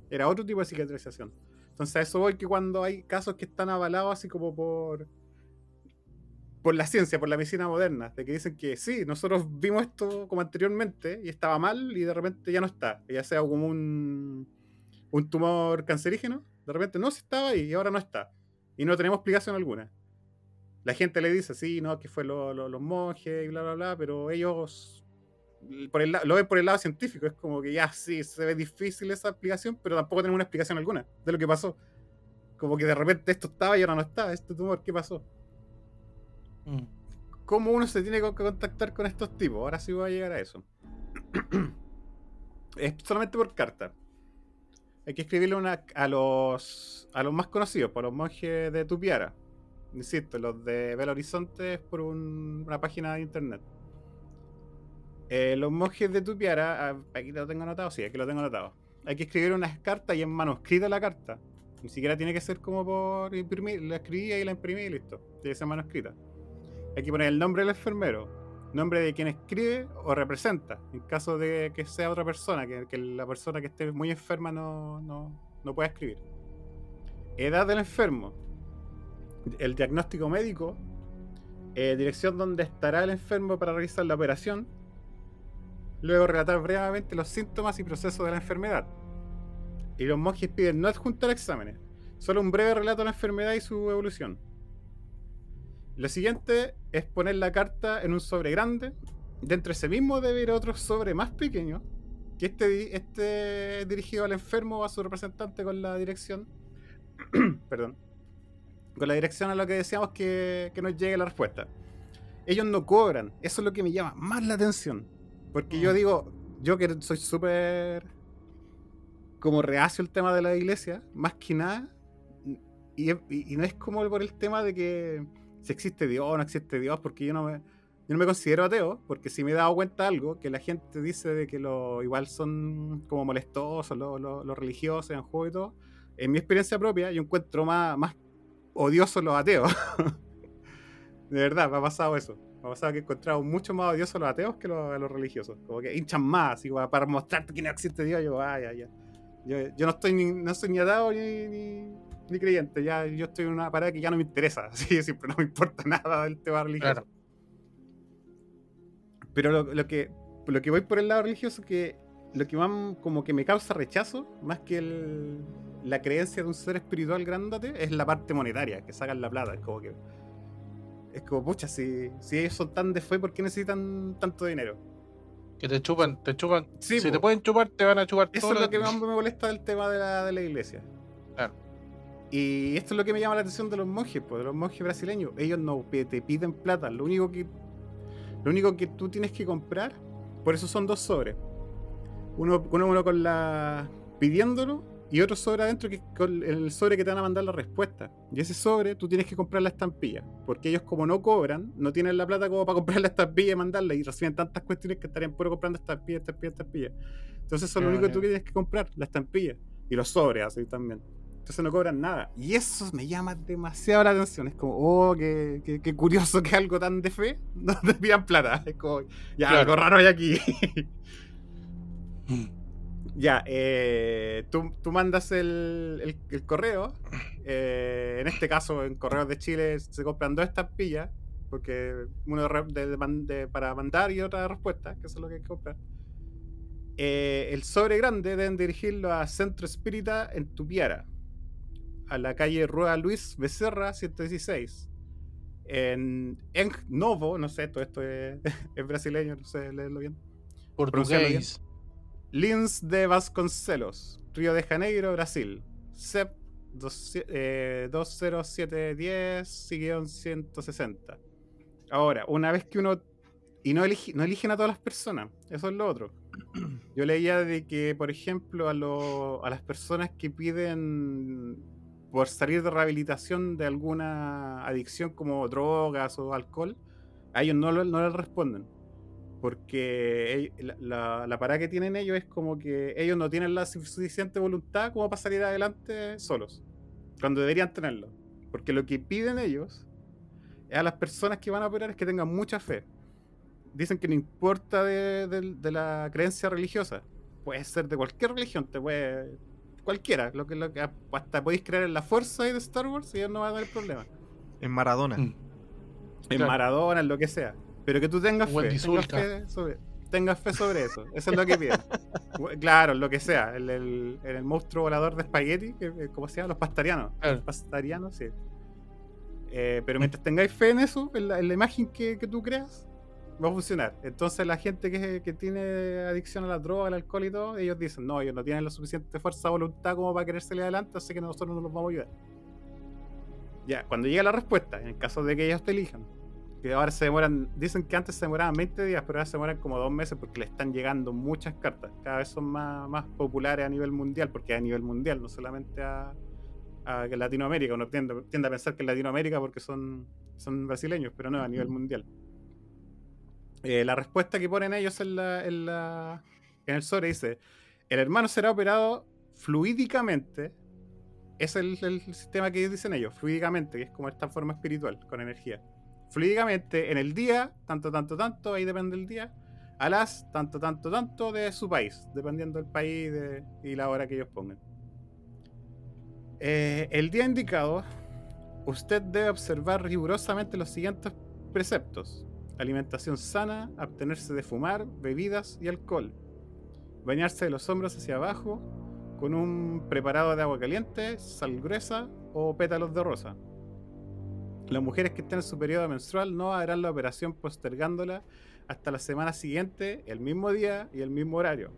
Era otro tipo de cicatrización. Entonces a eso voy que cuando hay casos que están avalados así como por por la ciencia, por la medicina moderna, de que dicen que sí, nosotros vimos esto como anteriormente y estaba mal y de repente ya no está, ya sea como un, tumor cancerígeno, de repente no, sí estaba y ahora no está. Y no tenemos explicación alguna. La gente le dice, sí, no, que fue lo- lo- los monjes y bla, bla, bla, pero ellos por el lo ven por el lado científico, es como que ya sí, se ve difícil esa explicación, pero tampoco tenemos una explicación alguna de lo que pasó. Como que de repente esto estaba y ahora no está, este tumor, ¿qué pasó? Mm. ¿Cómo uno se tiene que contactar con estos tipos? Ahora sí voy a llegar a eso. [clears throat] es solamente por carta. Hay que escribirle una, a los a los más conocidos, por los monjes de Tupiara. Insisto, los de Belo Horizonte es por un- una página de internet. Eh, los monjes de Tupiara, ah, aquí lo tengo anotado, sí, aquí lo tengo anotado. Hay que escribir unas cartas y en manuscrita la carta. Ni siquiera tiene que ser como por imprimir, la escribí y la imprimí y listo. Tiene que ser manuscrita. Hay que poner el nombre del enfermero, nombre de quien escribe o representa, en caso de que sea otra persona, que, la persona que esté muy enferma no, no, no pueda escribir. Edad del enfermo, el diagnóstico médico, eh, dirección donde estará el enfermo para realizar la operación, luego relatar brevemente los síntomas y procesos de la enfermedad. Y los monjes piden no adjuntar exámenes, solo un breve relato de la enfermedad y su evolución. Lo siguiente es poner la carta en un sobre grande. Dentro de ese mismo debe ir otro sobre más pequeño. Que este, este es dirigido al enfermo o a su representante con la dirección. [clears throat] perdón. Con la dirección a lo que decíamos que, que nos llegue la respuesta. Ellos no cobran. Eso es lo que me llama más la atención. Porque yo Mm. digo, yo que soy súper como reacio al tema de la iglesia, más que nada. Y, y- y no es como por el tema de que si existe Dios o no existe Dios, porque yo no me, yo no me considero ateo, porque si me he dado cuenta de algo, que la gente dice de que lo igual son como molestosos, los los- los religiosos en juego y todo, en mi experiencia propia, yo encuentro más, más odiosos los ateos. [laughs] de verdad, me ha pasado eso. Me ha pasado que he encontrado mucho más odiosos los ateos que los, los religiosos. Como que hinchan más, como para mostrarte que no existe Dios. Yo, ah, ya, ya. Yo, yo no estoy ni, no soy ni atado ni, ni, ni creyente. Ya, yo estoy en una parada que ya no me interesa. [laughs] Así siempre no me importa nada del tema religioso. Claro. Pero lo, lo que, lo que voy por el lado religioso que lo que más como que me causa rechazo, más que el- la creencia de un ser espiritual grandote, es la parte monetaria, que sacan la plata. Es como que. Es como, pucha, si, si ellos son tan de fe, ¿por qué necesitan tanto dinero? Que te chupan, te chupan. Sí, si po. te pueden chupar, te van a chupar Eso todo es lo lo- que más me molesta del tema de la, de la iglesia. Claro. Y esto es lo que me llama la atención de los monjes, pues, de los monjes brasileños. Ellos no te piden plata. Lo único que, lo único que tú tienes que comprar, por eso son dos sobres. Uno, uno, uno con la. pidiéndolo y otro sobre adentro que es con el sobre que te van a mandar la respuesta. Y ese sobre tú tienes que comprar la estampilla. Porque ellos, como no cobran, no tienen la plata como para comprar la estampilla y mandarla. Y reciben tantas cuestiones que estarían puro comprando estampilla, estampilla, estampilla. Entonces, eso es lo único que tú tienes que comprar, la estampilla. Y los sobres, así también. Entonces no cobran nada. Y eso me llama demasiado la atención. Es como, oh, qué, qué- qué curioso que algo tan de fe [laughs] no te pidan plata. Es como, ya, Claro. algo raro hay aquí. [laughs] ya, eh, tú, tú mandas el, el- el correo. eh, en este caso, en Correos de Chile se compran dos estampillas. Porque uno de de- de- para mandar y otra de respuesta, que eso es lo que hay que comprar. Eh, el sobre grande deben dirigirlo a Centro Espírita en Tupiara, a la calle Rueda Luis Becerra 116. En Eng Novo, no sé, todo esto es, [laughs] es brasileño, no sé leerlo bien. Portugués. Lins de Vasconcelos, Río de Janeiro, Brasil. CEP 20710-160. Ahora, una vez que uno. Y no, elige- no eligen a todas las personas, eso es lo otro. Yo leía de que, por ejemplo, a, lo- a las personas que piden por salir de rehabilitación de alguna adicción como drogas o alcohol, a ellos no, les responden. Porque la, la, parada que tienen ellos es como que ellos no tienen la suficiente voluntad como para salir adelante solos. Cuando deberían tenerlo. Porque lo que piden ellos a las personas que van a operar es que tengan mucha fe. Dicen que no importa de la creencia religiosa. Puede ser de cualquier religión, te puede. Cualquiera. Lo que, lo que, hasta podéis creer en la fuerza de Star Wars y no van a tener problema. En Maradona. Mm. En Claro. Maradona, en lo que sea. Pero que tú tengas fe. Tengas fe, sobre, tengas fe sobre eso. Eso es lo que piden. [laughs] Claro, lo que sea. El, el, el monstruo volador de espagueti, que- ¿cómo se llama? Los pastarianos. Claro. Los pastarianos, sí. Eh, pero mientras tengáis fe en eso, en la, en la imagen que, que tú creas, va a funcionar. Entonces la gente que, que tiene adicción a la droga, al alcohol y todo, ellos dicen, no, ellos no tienen la suficiente fuerza de voluntad como para querer salir adelante, así que nosotros no los vamos a ayudar. Ya, cuando llega la respuesta, en el caso de que ellos te elijan, que ahora se demoran, dicen que antes se demoraban 20 días, pero ahora se demoran como dos meses porque le están llegando muchas cartas. Cada vez son más, más populares a nivel mundial, porque a nivel mundial, no solamente a, a Latinoamérica. Uno tiende, tiende a pensar que es Latinoamérica porque son, son brasileños, pero no, a nivel mundial. Eh, la respuesta que ponen ellos en, en, el sobre dice: el hermano será operado fluídicamente. Es el, el sistema que dicen ellos, fluídicamente, que es como esta forma espiritual, con energía. Fluídicamente en el día, tanto, tanto, tanto, ahí depende del día, a las tanto, tanto, tanto de su país, dependiendo del país y la hora que ellos pongan. Eh, el día indicado, usted debe observar rigurosamente los siguientes preceptos: alimentación sana, abstenerse de fumar, bebidas y alcohol, bañarse de los hombros hacia abajo con un preparado de agua caliente, sal gruesa o pétalos de rosa. Las mujeres que estén en su periodo menstrual no harán la operación postergándola hasta la semana siguiente, el mismo día y el mismo horario.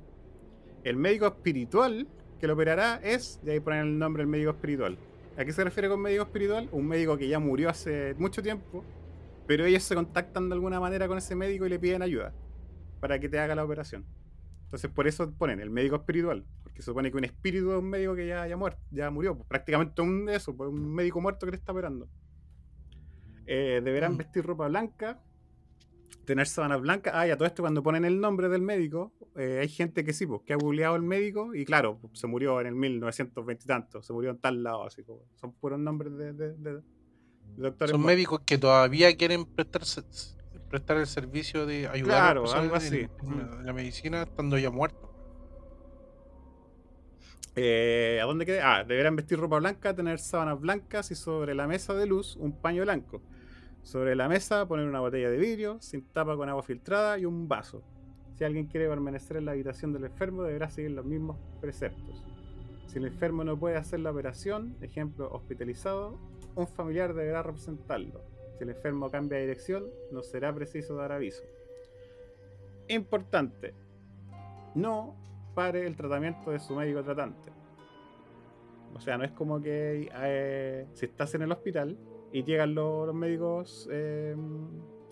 El médico espiritual que lo operará es, y ahí ponen el nombre del médico espiritual. ¿A qué se refiere con médico espiritual? Un médico que ya murió hace mucho tiempo, pero ellos se contactan de alguna manera con ese médico y le piden ayuda para que te haga la operación. Entonces por eso ponen el médico espiritual, porque se supone que un espíritu es un médico que ya, ya, muerto, ya murió, pues, prácticamente un eso, pues, un médico muerto que le está operando. Eh, deberán Mm. vestir ropa blanca, tener sábanas blancas. Ah, y a todo esto cuando ponen el nombre del médico, eh, hay gente que sí, pues, que ha googleado el médico y claro, se murió en el 1920 y tanto, se murió en tal lado, así como, son puros nombres de, de- de- de. Son médicos que todavía quieren prestar, se- prestar el servicio de ayudar Claro, a personas algo así. en la medicina estando ya muertos. Eh, ¿A dónde quedé? Ah, deberán vestir ropa blanca, tener sábanas blancas y sobre la mesa de luz un paño blanco. Sobre la mesa poner una botella de vidrio, sin tapa con agua filtrada y un vaso. Si alguien quiere permanecer en la habitación del enfermo, deberá seguir los mismos preceptos. Si el enfermo no puede hacer la operación, ejemplo, hospitalizado, un familiar deberá representarlo. Si el enfermo cambia de dirección, no será preciso dar aviso. Importante, no pare el tratamiento de su médico tratante. O sea, no es como que eh, si estás en el hospital y llegan los, médicos, eh,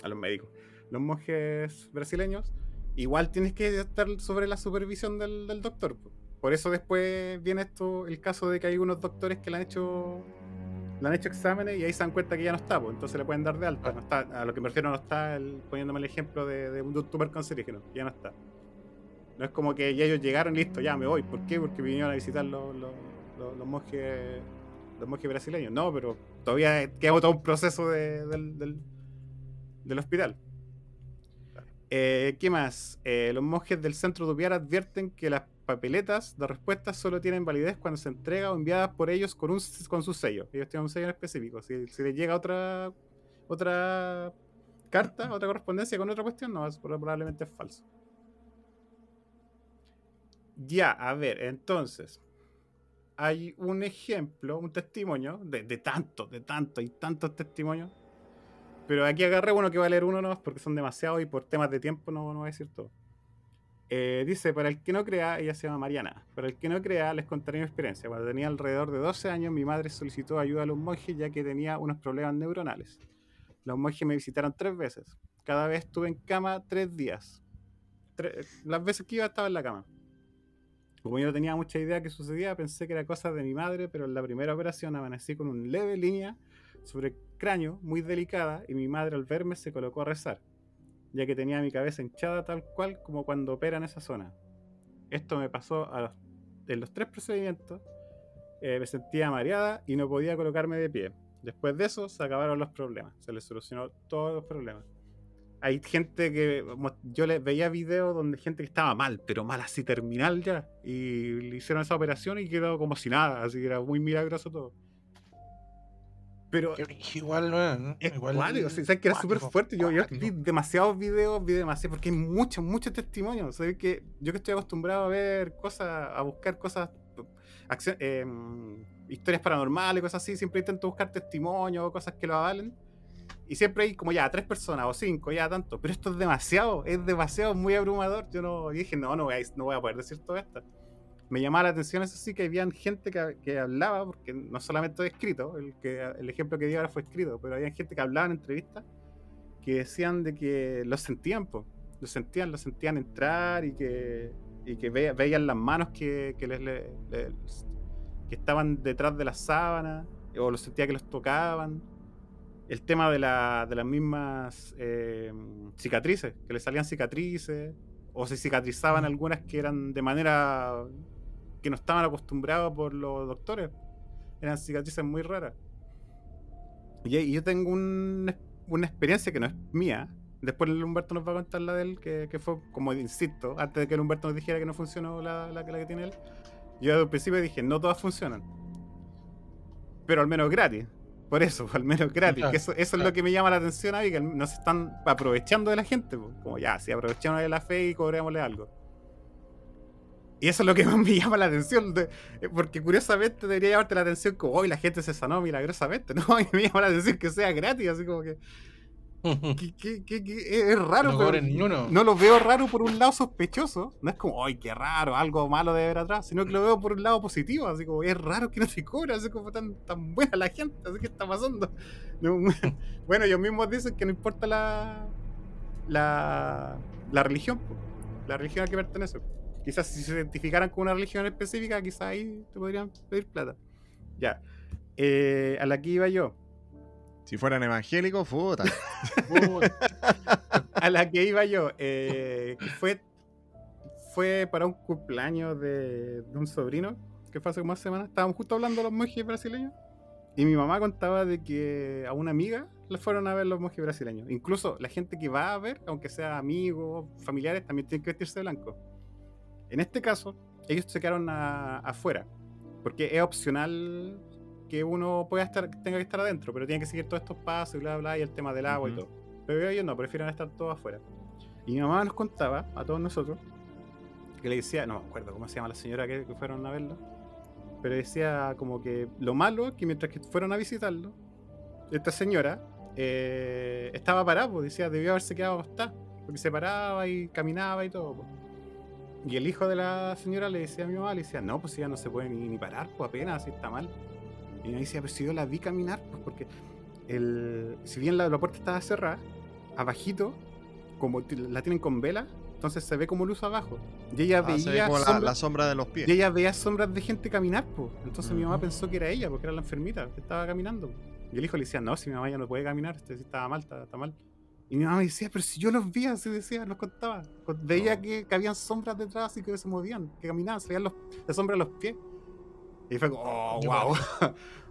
a los médicos, los monjes brasileños, igual tienes que estar sobre la supervisión del, del doctor. po. Por eso después viene esto, el caso de que hay unos doctores que le han hecho le han hecho exámenes y ahí se dan cuenta que ya no está, pues, entonces le pueden dar de alta. A lo que me refiero no está poniéndome el ejemplo de, de un youtuber cancerígeno, ya no está. No es como que ya ellos llegaron, listo, ya me voy. ¿Por qué? Porque vinieron a visitar los, los, monjes los monjes brasileños. No, pero todavía queda todo un proceso de- del, del, del hospital. Eh, ¿Qué más? Eh, los monjes del centro de Upiar advierten que las papeletas de respuestas solo tienen validez cuando se entrega o enviadas por ellos con, un, con su sello. Ellos tienen un sello en específico. Si, les llega otra otra carta, otra correspondencia con otra cuestión, no, es- probablemente es falso. Ya, a ver, entonces. Hay un ejemplo, un testimonio, de, de tantos, de tantos y tantos testimonios. Pero aquí agarré uno que va a leer uno nomás porque son demasiados y por temas de tiempo no, no voy a decir todo. Eh, dice, para el que no crea, ella se llama Mariana. Para el que no crea, les contaré mi experiencia. Cuando tenía alrededor de 12 años, mi madre solicitó ayuda a los monjes ya que tenía unos problemas neuronales. Los monjes me visitaron tres veces. Cada vez estuve en cama tres días. Tre- las veces que iba estaba en la cama. Como yo no tenía mucha idea de qué sucedía, pensé que era cosa de mi madre, pero en la primera operación amanecí con una leve línea sobre el cráneo, muy delicada, y mi madre al verme se colocó a rezar, ya que tenía mi cabeza hinchada tal cual como cuando operan esa zona. Esto me pasó en los tres procedimientos, eh, me sentía mareada y no podía colocarme de pie. Después de eso se acabaron los problemas, se les solucionó todos los problemas. Hay gente que yo les veía videos donde gente que estaba mal, pero mal así terminal ya, y le hicieron esa operación y quedó como si nada, así que era muy milagroso todo. Pero Igual, ¿no? es Igual. cuático, o sea, sabes que era súper fuerte. Yo, vi demasiados videos, vi demasiado, porque hay muchos, muchos testimonios. Sabes que yo que estoy acostumbrado a ver cosas, a buscar cosas, eh, historias paranormales, cosas así, siempre intento buscar testimonios, cosas que lo avalen. Y siempre hay como ya tres personas o cinco, ya tanto. Pero esto es demasiado, es demasiado, muy abrumador. Yo no dije, no, no voy a, no voy a poder decir todo esto. Me llamaba la atención eso sí que habían gente que, que hablaba, porque no solamente escrito, el, que, el ejemplo que di ahora fue escrito, pero había gente que hablaba en entrevistas que decían de que lo sentían, po. lo sentían, lo sentían entrar y que, y que ve- veían las manos que, que les, le- les- que estaban detrás de las sábanas, o lo sentía que los tocaban. El tema de, la- de las mismas eh, cicatrices, que les salían cicatrices, o se cicatrizaban Mm. algunas que eran de manera que no estaban acostumbrados por los doctores. Eran cicatrices muy raras. Y, y yo tengo un- una experiencia que no es mía. Después el Humberto nos va a contar la de él, que, que fue, como insisto, antes de que el Humberto nos dijera que no funcionó la, la, la que tiene él. Yo el principio dije, no todas funcionan. Pero al menos gratis. Por eso, [laughs] al menos gratis. Claro, que eso, eso es lo que me llama la atención a mí, que no se están aprovechando de la gente. Como ya, si aprovechamos de la fe y cobrémosle algo. Y eso es lo que [laughs] más me llama la atención. de- eh, porque curiosamente debería llamarte la atención como hoy la gente se sanó milagrosamente. [laughs] No, mí me llama la atención que sea gratis, así como que. que- que- que- que es raro, No pero no lo veo raro por un lado sospechoso. No es como, ay, qué raro, algo malo de ver atrás, sino que lo veo por un lado positivo. Así como, es raro que no te cobra, así como tan, tan buena la gente, así que está pasando. [laughs] No, bueno, ellos mismos dicen que no importa la, la, la religión, la religión a que pertenece. Quizás si se identificaran con una religión específica, quizás ahí te podrían pedir plata. Ya. Eh, a la que iba yo. Si fueran evangélicos, puta. [laughs] a la que iba yo, eh, que fue, fue para un cumpleaños de, de un sobrino, que fue hace como una semana. Estábamos justo hablando de los monjes brasileños. Y mi mamá contaba de que a una amiga le fueron a ver los monjes brasileños. Incluso la gente que va a ver, aunque sea amigos, familiares, también tiene que vestirse de blanco. En este caso, ellos se quedaron a- afuera. Porque es opcional que uno pueda estar, tenga que estar adentro, pero tiene que seguir todos estos pasos y bla, bla, y el tema del agua y todo. Pero ellos no, prefieren estar todos afuera. Y mi mamá nos contaba, a todos nosotros, que le decía, no me acuerdo cómo se llama la señora que, que fueron a verlo, pero decía como que lo malo es que mientras que fueron a visitarlo, esta señora eh, estaba parada, pues decía, debió haberse quedado acostada, porque se paraba y caminaba y todo. pues. Y el hijo de la señora le decía a mi mamá, le decía, no, pues ella no se puede ni, ni parar, pues apenas, así está mal. Y me decía, pero si yo la vi caminar, pues porque el, si bien la, la puerta estaba cerrada, abajito, como la tienen con vela, entonces se ve como luz abajo. Y ella Ah, se ve veía como la, sombras- la sombra de los pies. y ella veía sombras de gente caminar, pues. Entonces mi mamá pensó que era ella, porque era la enfermita que estaba caminando. po. Y el hijo le decía, no, si mi mamá ya no puede caminar, este sí estaba mal, está, está mal. Y mi mamá me decía, pero si yo los vi, así decía, nos contaba. Con- Veía No. que, que habían sombras detrás y que se movían, que caminaban, se veían los, la sombra de los pies. Y fue como, oh, wow,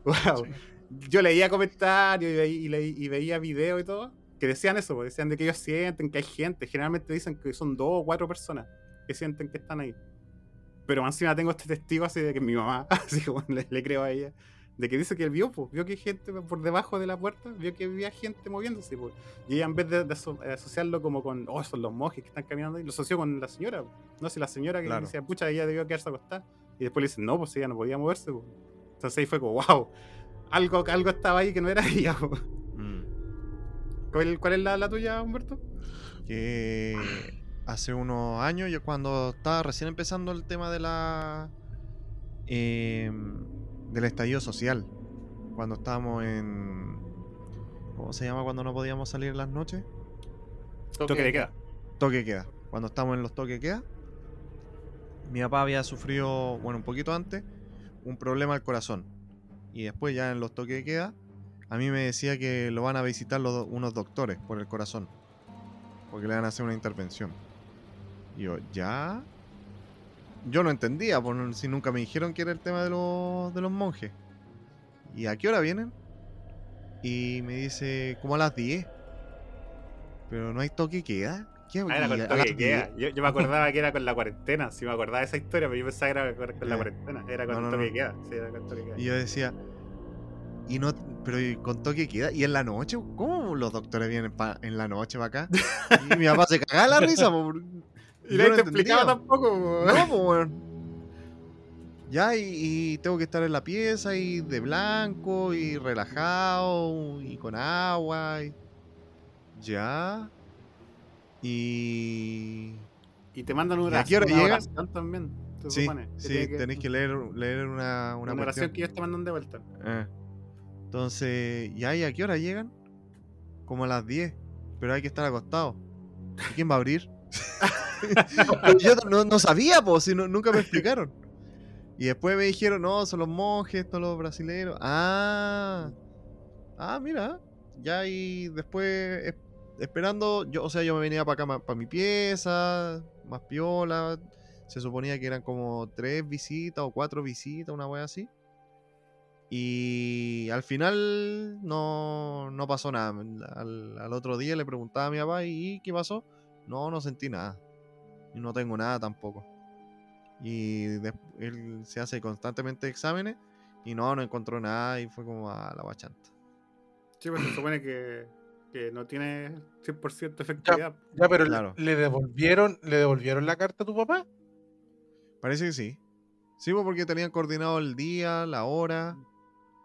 wow. [laughs] Yo leía comentarios y, veía, y, veía videos y todo, que decían eso, pues, decían de que ellos sienten que hay gente. Generalmente dicen que son dos o cuatro personas que sienten que están ahí. Pero encima tengo este testigo así de que mi mamá, [laughs] así como le, le creo a ella, de que dice que él vio, pues, vio que hay gente por debajo de la puerta, vio que había gente moviéndose, pues. Y ella en vez de, de aso- eh, asociarlo como con, oh, son los monjes que están caminando, ahí, lo asoció con la señora. pues. No, si la señora que Claro. decía, pucha, ella debió quedarse acostada. Y después le dicen, no, pues ella no podía moverse, pues. Entonces ahí fue como, wow, algo, algo estaba ahí que no era [laughs] ella. pues. Mm. ¿Cuál, cuál es la, la tuya, Humberto? que hace unos años, yo cuando estaba recién empezando el tema de la em, del estallido social, cuando estábamos en ¿cómo se llama cuando no podíamos salir en las noches? Toque de queda. Toque de queda. Cuando estábamos en los toque de queda, mi papá había sufrido, bueno, un poquito antes, un problema al corazón. Y después ya en los toques de queda, a mí me decía que lo van a visitar los unos doctores por el corazón. Porque le van a hacer una intervención. Y yo, ¿ya? Yo no entendía, por, si nunca me dijeron que era el tema de los, de los monjes. ¿Y a qué hora vienen? Y me dice, como a las 10. Pero no hay toque queda. ¿Qué, Ah, era con toque de queda. 10? Yo, yo me acordaba que era con la cuarentena. Sí, me acordaba de esa historia, pero yo pensaba que era con, con la cuarentena. Era con No, no, toque no. queda. Sí, era con toque de queda. Y yo decía, y no, pero ¿y con toque queda, y en la noche, ¿cómo los doctores vienen pa- en la noche para acá? [laughs] Y mi papá se cagaba la risa, po, por- Y nadie no te explicaba tampoco. No, weón. [laughs] Ya, y, y tengo que estar en la pieza y de blanco y relajado y con agua. y- Ya. Y. Y te mandan ¿Y una a qué hora una oración también. se Sí, sí, tiene que- tenéis que leer, leer una, una, una oración que ellos te mandan de vuelta. Eh. Entonces, ¿y ahí a qué hora llegan? Como a las 10. Pero hay que estar acostado. ¿Y quién va a abrir? [laughs] [laughs] Yo no, sabía, pues, nunca me explicaron. Y después me dijeron, no, son los monjes, estos los brasileños. Ah, ah, mira. Ya y después, es- esperando, yo, o sea, yo me venía para acá, para mi pieza, más piola. Se suponía que eran como tres visitas o cuatro visitas, una wea así. Y al final no, no pasó nada. Al, al otro día le preguntaba a mi papá, ¿y qué pasó? No, no sentí nada. Y no tengo nada tampoco. Y des- él se hace constantemente exámenes y no, no encontró nada y fue como a la bachanta. Sí, pues se supone que, que no tiene 100% efectividad. Ya, pero le- Claro. le devolvieron, le devolvieron la carta a tu papá. Parece que sí. Sí, pues, porque tenían coordinado el día, la hora.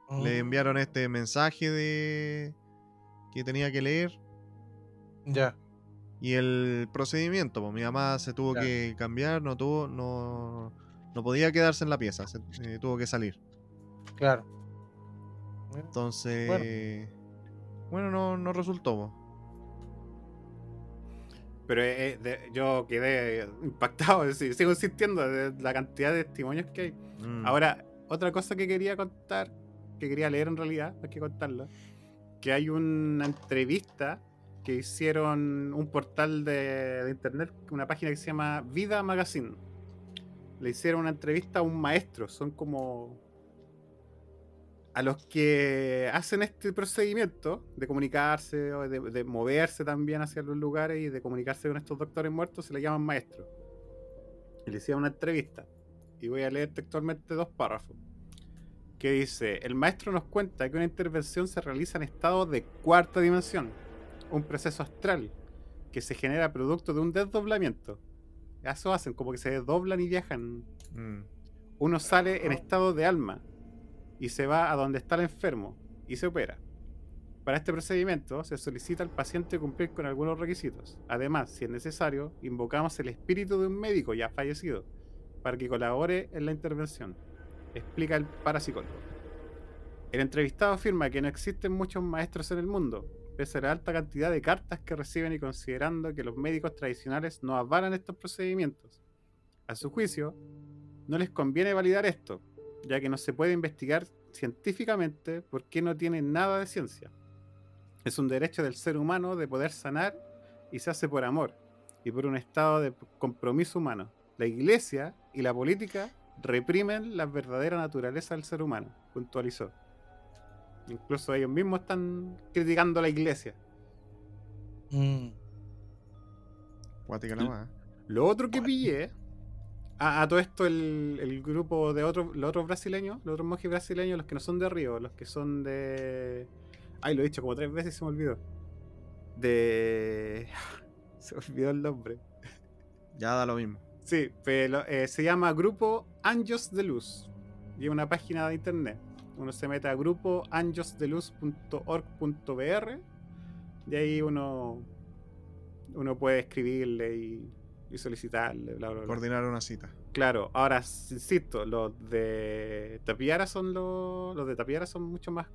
Le Mm, enviaron este mensaje de que tenía que leer. Ya. Y el procedimiento, pues mi mamá se tuvo Claro. que cambiar, no tuvo, no, no podía quedarse en la pieza, se, eh, tuvo que salir. Claro. Entonces, bueno, no, no resultó. po. Pero eh, de- yo quedé impactado, [laughs] decir, sigo insistiendo de la cantidad de testimonios que hay. Mm, Ahora, otra cosa que quería contar, que quería leer en realidad, hay que contarlo, que hay una entrevista que hicieron un portal de, internet, una página que se llama Vida Magazine. Le hicieron una entrevista a un maestro, son como a los que hacen este procedimiento de comunicarse de, de moverse también hacia los lugares y de comunicarse con estos doctores muertos, se le llaman maestros. Y le hicieron una entrevista. Y voy a leer textualmente dos párrafos. Que dice, el maestro nos cuenta que una intervención se realiza en estado de cuarta dimensión, un proceso astral, que se genera producto de un desdoblamiento. Eso hacen, como que se desdoblan y viajan. Mm. Uno sale en estado de alma y se va a donde está el enfermo y se opera. Para este procedimiento se solicita al paciente cumplir con algunos requisitos. Además, si es necesario, invocamos el espíritu de un médico ya fallecido para que colabore en la intervención, explica el parapsicólogo. El entrevistado afirma que no existen muchos maestros en el mundo, pese a la alta cantidad de cartas que reciben y considerando que los médicos tradicionales no avalan estos procedimientos. A su juicio, no les conviene validar esto, ya que no se puede investigar científicamente porque no tiene nada de ciencia. Es un derecho del ser humano de poder sanar y se hace por amor y por un estado de compromiso humano. La iglesia y la política reprimen la verdadera naturaleza del ser humano, puntualizó. Incluso ellos mismos están criticando a la iglesia. Mm. Cuática nomás. ¿eh? Lo otro que pillé, a, a todo esto el, el grupo de otros, los otros brasileños, los otros monjes brasileños, los que no son de Río, los que son de... Ay, lo he dicho como tres veces y se me olvidó. De... [laughs] Se me olvidó el nombre. Ya da lo mismo. Sí, pero eh, se llama Grupo Anjos de Luz. Y es una página de internet. Uno se mete a grupo anjosdeluz.org.br y ahí uno uno puede escribirle y, y solicitarle, bla, bla, bla. Coordinar una cita. Claro, ahora insisto, los de Tapiara son los, los de Tapiara son mucho más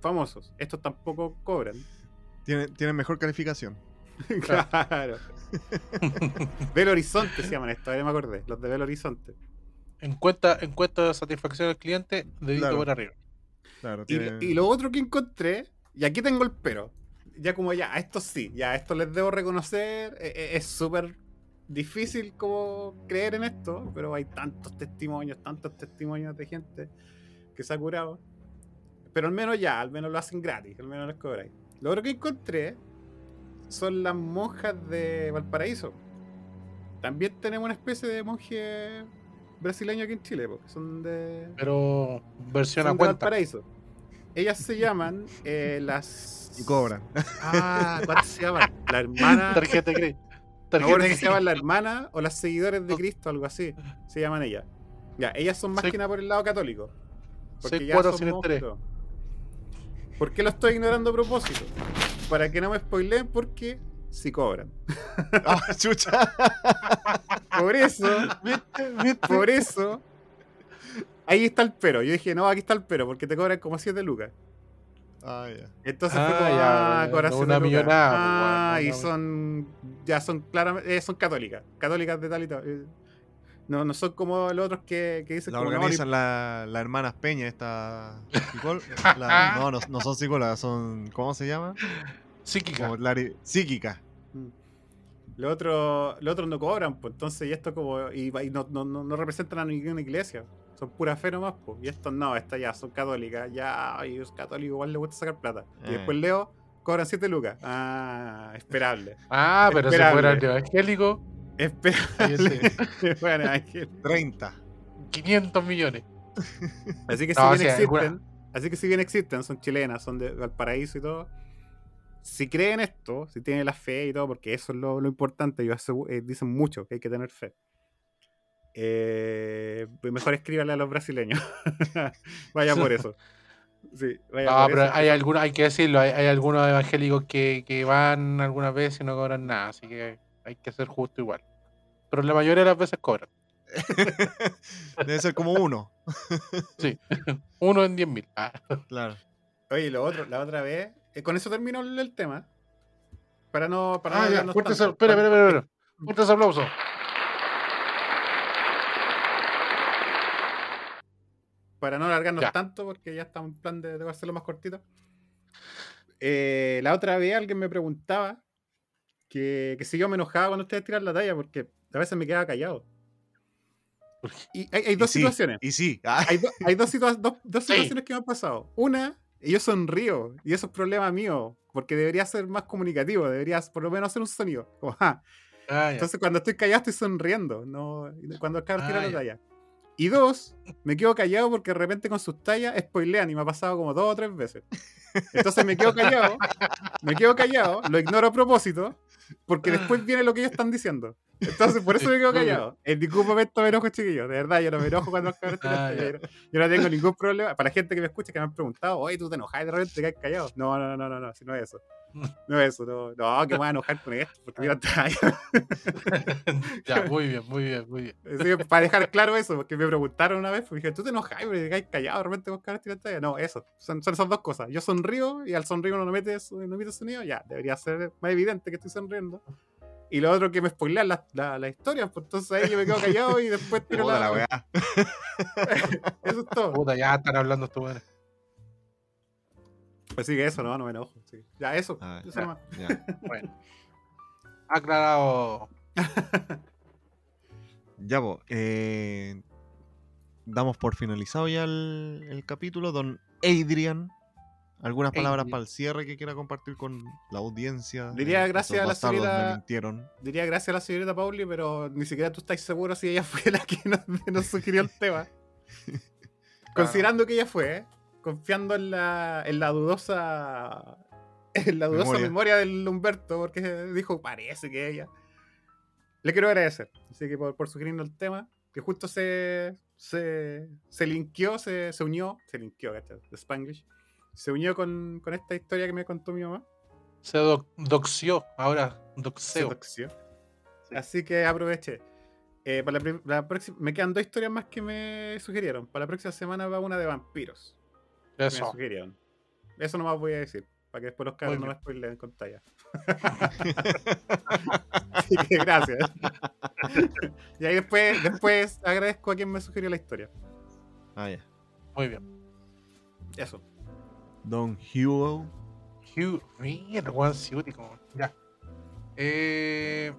famosos. Estos tampoco cobran. Tienen, tienen mejor calificación. [laughs] claro. [laughs] Belo Horizonte se llaman estos, ahora me acordé. Los de Belo Horizonte. Encuesta, encuesta de satisfacción del cliente, dedito Claro. por arriba. Claro, Y, lo otro que encontré, y aquí tengo el pero. Ya como ya, a esto sí, ya a esto les debo reconocer. e- e- Es súper difícil como creer en esto, pero hay tantos testimonios, tantos testimonios de gente que se ha curado. Pero al menos ya, al menos lo hacen gratis, al menos les cobráis. Lo otro que encontré son las monjas de Valparaíso. También tenemos una especie de monje brasileño aquí en Chile, porque son de, Pero versión son a de cuenta. Valparaíso. Ellas se llaman eh, las. Y cobran. Ah, ¿cuánto se llaman? La hermana. Tarjeta me Tarjeta si se llaman la hermana o las seguidores de Cristo, algo así. Se llaman ellas. Ya, ellas son más que nada por el lado católico. Porque seis ya cuotas son. ¿Por qué lo estoy ignorando a propósito? Para que no me spoileen, porque si cobran. [laughs] ¡Ah, chucha! Por eso, ¿Viste? ¿Viste? por eso. Ahí está el pero. Yo dije, no, aquí está el pero, porque te cobran como 7 lucas. Ah, ya. Entonces Ah, fue como, ya, ah, no cobran una millonada, pues, Ah, bueno, y son, ya son claramente, eh, son católicas, católicas de tal y tal. eh. No, no son como los otros que, que dicen La como, no, organizan la- las hermanas Peña, esta. [laughs] la- no, no, no son psicólogas, son. ¿Cómo se llama? Psíquica. Como psíquica. Mm. Los otros los otros no cobran, pues entonces y esto como y, y no, no, no, no representan a ninguna iglesia. Son pura fe nomás, pues. Y estos no, estas ya son católicas. Ya, y los católicos igual les gusta sacar plata. Y Eh. después leo, cobran 7 lucas. Ah, esperable. Ah, pero si Esperable. fuera evangélico, Esperable. bueno, Ángel. 30. 500 millones. Así que No, si bien existen, así que si bien existen, son chilenas, son de Valparaíso y todo. Si creen esto, si tienen la fe y todo, porque eso es lo, lo importante, ellos eh, dicen mucho que hay que tener fe. Eh, pues mejor escríbanle a los brasileños. [laughs] vaya por eso. Sí, vaya No, por pero eso. hay algunos, hay que decirlo, hay, hay algunos evangélicos que, que van algunas veces y no cobran nada, así que hay que ser justo igual. Pero la mayoría de las veces cobran. [laughs] Debe ser como uno. Sí. [laughs] Uno en 10 mil. Ah, Claro. Oye, lo otro, la otra vez, eh, con eso terminó el, el tema. Para no. Para no Ah, ya, alargarnos fuerte tanto. espera, espera, espera, espera. Fuerte ese aplauso. para no alargarnos Ya. tanto, porque ya estamos en plan de, de hacerlo más cortito. Eh, la otra vez alguien me preguntaba que, que si yo me enojaba cuando ustedes tiran la talla, porque a veces me quedaba callado. Y hay, hay dos y sí, situaciones. Y sí. Ah, Hay, do- hay dos, situa- dos- dos [laughs] Sí. situaciones que me han pasado. Una, y yo sonrío, y eso es problema mío, porque debería ser más comunicativo, debería por lo menos hacer un sonido. [laughs] Como, "Ah". Ah. Entonces cuando estoy callado estoy sonriendo, no cuando el cabro tira Ah, la talla. Y dos, me quedo callado porque de repente con sus tallas spoilean y me ha pasado como dos o tres veces. Entonces me quedo callado, me quedo callado, lo ignoro a propósito, porque después [laughs] viene lo que ellos están diciendo. Entonces, por eso me quedo callado. En ningún momento me enojo, chiquillos. De verdad, yo no me enojo cuando los cabros Ah, talla. ya. Yo, yo no tengo ningún problema. Para la gente que me escucha, que me han preguntado, oye, tú te enojas y de repente te caes callado. No, no, no, no, no, si no es eso. [laughs] No es eso, no, no, que me voy a enojar con esto, porque tiran talla. [laughs] ya, muy bien, muy bien, muy bien. [laughs] Para dejar claro eso, porque me preguntaron una vez, pues dije, ¿tú te enojas y te caes callado de repente con cabros tiran talla? No, eso. Son, son esas dos cosas. Yo sonrío y al sonrío no mete, no emite sonido, ya, debería ser más evidente que estoy sonriendo. Y lo otro que me spoilean las la, la historias, pues entonces ahí yo me quedo callado y después tiro Puta la, la weá. [laughs] Eso es todo. Puta, ya están hablando estos weones. Pues sí, que eso, no, no me enojo. sí. Ya, eso. Ah, eso. Ya. [laughs] Bueno. Aclarado. Ya, po, eh, damos por finalizado ya el, el capítulo. Don Adrian, ¿algunas palabras para el cierre que quiera compartir con la audiencia? Diría de gracias a la señorita-. Diría gracias a la señorita Pauli, pero ni siquiera tú estás seguro si ella [laughs] fue la que nos, [laughs] nos sugirió el tema. [laughs] Considerando que ella fue, ¿eh? confiando en la, en la dudosa en la dudosa Memoria. memoria. del Humberto, porque dijo, parece que ella. Le quiero agradecer, así que por, por sugerirnos el tema, que justo se, se, se linkeó, se, se unió, se linkeó, ¿cachai? De Spanglish, se unió con, con esta historia que me contó mi mamá. Se doc- doxió, ahora Se doxeo. doxió. Así que aproveché. Eh, para la, próxima, me quedan dos historias más que me sugirieron. Para la próxima semana va una de vampiros. que Me Eso. sugirieron. Eso nomás voy a decir. Para que después los cabros no Muy me spoileen con talla. [laughs] Así que gracias. y ahí después, después agradezco a quien me sugirió la historia. Ah, ya. Muy bien. Eso. Don Hugo. Hugh, mira, weón ciútico. Ya. Eh,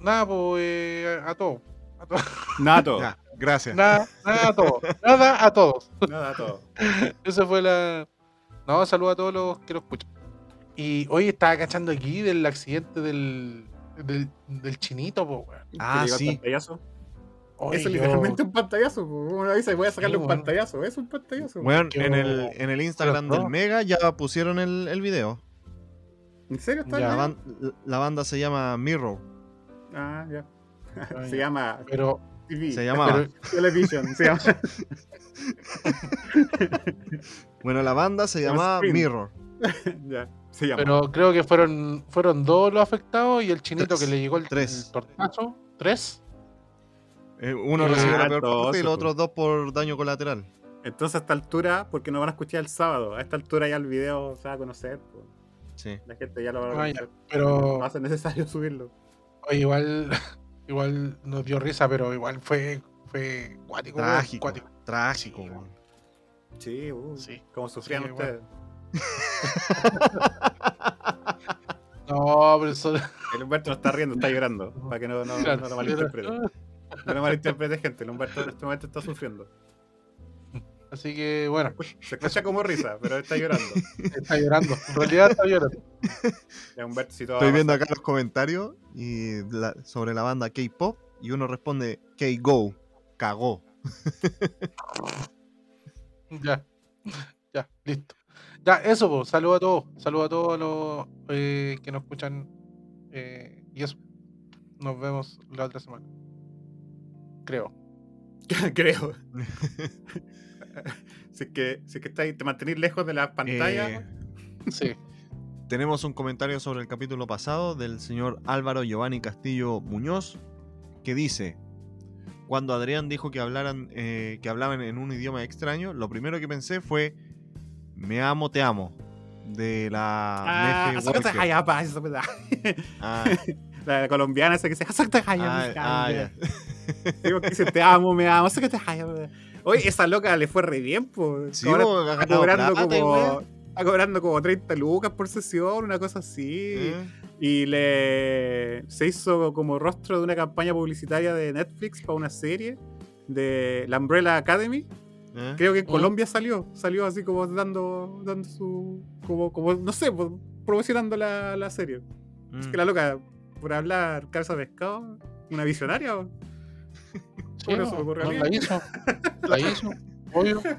nada, pues eh, a todos. A todos. [laughs] Nada, todo. Ya, gracias. Nada, nada a todos. Nada a todos. [laughs] Nada, todo. [laughs] Esa fue la. No, saludo a todos los que lo escuchan. Y hoy estaba cachando aquí del accidente del, del, del chinito, po, weón. Ah, sí. Eso es yo- literalmente un pantallazo. Uno dice, voy a sacarle Sí, un bueno. pantallazo. Es un pantallazo. Yo- en el, en el Instagram Pero del. Mega ya pusieron el, el video. ¿En serio está Ya, La, bien? ban- la banda se llama Mirror. Ah, ya. Ah, [laughs] se llama Pero, TV. Se llamaba. pero Television. Se llama. [laughs] Bueno, la banda se Se llama llama. Mirror. [laughs] ya. Se llama. Pero creo que fueron, fueron dos los afectados y el chinito Tres. que le llegó el, Tres. el tortazo. ¿Tres? Eh, uno Ah, recibió la peor dos, parte y los otros dos por daño colateral. Entonces a esta altura, porque no van a escuchar el sábado, a esta altura ya el video se va a conocer. pues. Sí. La gente ya lo va a Ah, ya. conocer. Pero Va a ser necesario [laughs] subirlo. oye, igual, [laughs] igual nos dio risa, pero igual fue, fue cuático. Trágico. cuático. Trágico, Sí, uh, Sí. como sufrían Sí, ustedes. [laughs] No, pero eso. El Humberto no está riendo, está llorando. Para que no, no, no lo malinterprete. [laughs] No lo malinterprete, gente. El Humberto en este momento está sufriendo. Así que bueno, Se escucha como risa, pero está llorando. está llorando. En realidad está llorando. Ya, Humberto, si todo va Estoy viendo acá los comentarios y la- sobre la banda K-pop y uno responde K-Go, cagó. Ya, ya, listo. Ya, eso, pues. Saludos a todos. Saludos a todos los eh, que nos escuchan. eh, y eso. Nos vemos la otra semana. Creo. [laughs] Creo. [laughs] si es que, si es que estáis, te mantenís lejos de la pantalla. Eh, Sí. tenemos un comentario sobre el capítulo pasado del señor Álvaro Giovanni Castillo Muñoz que dice cuando Adrián dijo que hablaran eh, que hablaban en un idioma extraño, lo primero que pensé fue me amo, te amo de la Ah, Nefe. Ah, [laughs] La colombiana esa que dice, sácate allá, ah, mi ah, cambia". ya. Digo [laughs] que dice, te amo, me amo, me da". Oye, esa loca le fue re bien, pues. Sí, Ahora está cobrando plata, como. Está cobrando como 30 lucas por sesión, una cosa así. ¿Eh? Y le se hizo como rostro de una campaña publicitaria de Netflix para una serie de la Umbrella Academy. ¿Eh? Creo que en Mm. Colombia salió. Salió así como dando, dando su. Como, como, no sé, promocionando la, la serie. Es Mm. que la loca, por hablar cabeza de pescado, una visionaria. ¿o? Sí, no, mí. la hizo. La hizo, obvio. [laughs]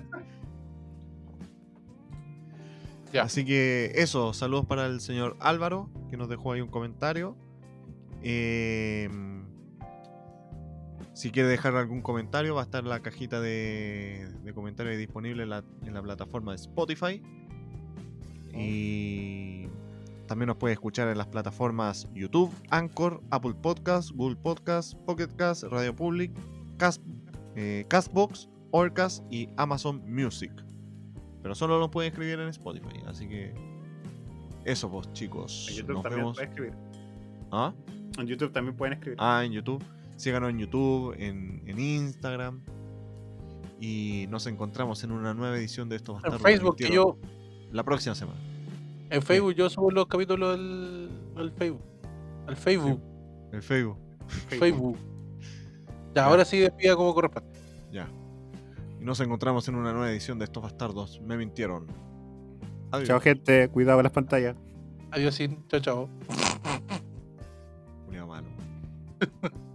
Ya. Así que eso, saludos para el señor Álvaro, que nos dejó ahí un comentario. Eh, si quiere dejar algún comentario, va a estar la cajita de, de comentarios disponible en la, en la plataforma de Spotify. Y también nos puede escuchar en las plataformas YouTube, Anchor, Apple Podcasts, Google Podcasts, Pocket Cast, Radio Public, Cast, eh, Castbox, Orcas y Amazon Music. Pero solo lo pueden escribir en Spotify, así que eso pues chicos. En YouTube Nos también vemos. escribir. ¿Ah? En YouTube también pueden escribir. Ah, en YouTube. Síganos en YouTube, en, en Instagram. Y nos encontramos en una nueva edición de estos En Facebook, que yo. La próxima semana. En Facebook yo subo los capítulos al, al Facebook. Al Facebook. El Facebook. Facebook. Ya, ahora sí despida como corresponde. Ya. Y nos encontramos en una nueva edición de estos bastardos. Me mintieron. Adiós. Chao, gente. Cuidado con las pantallas. Adiós, chao, chao. Culiao malo. [laughs]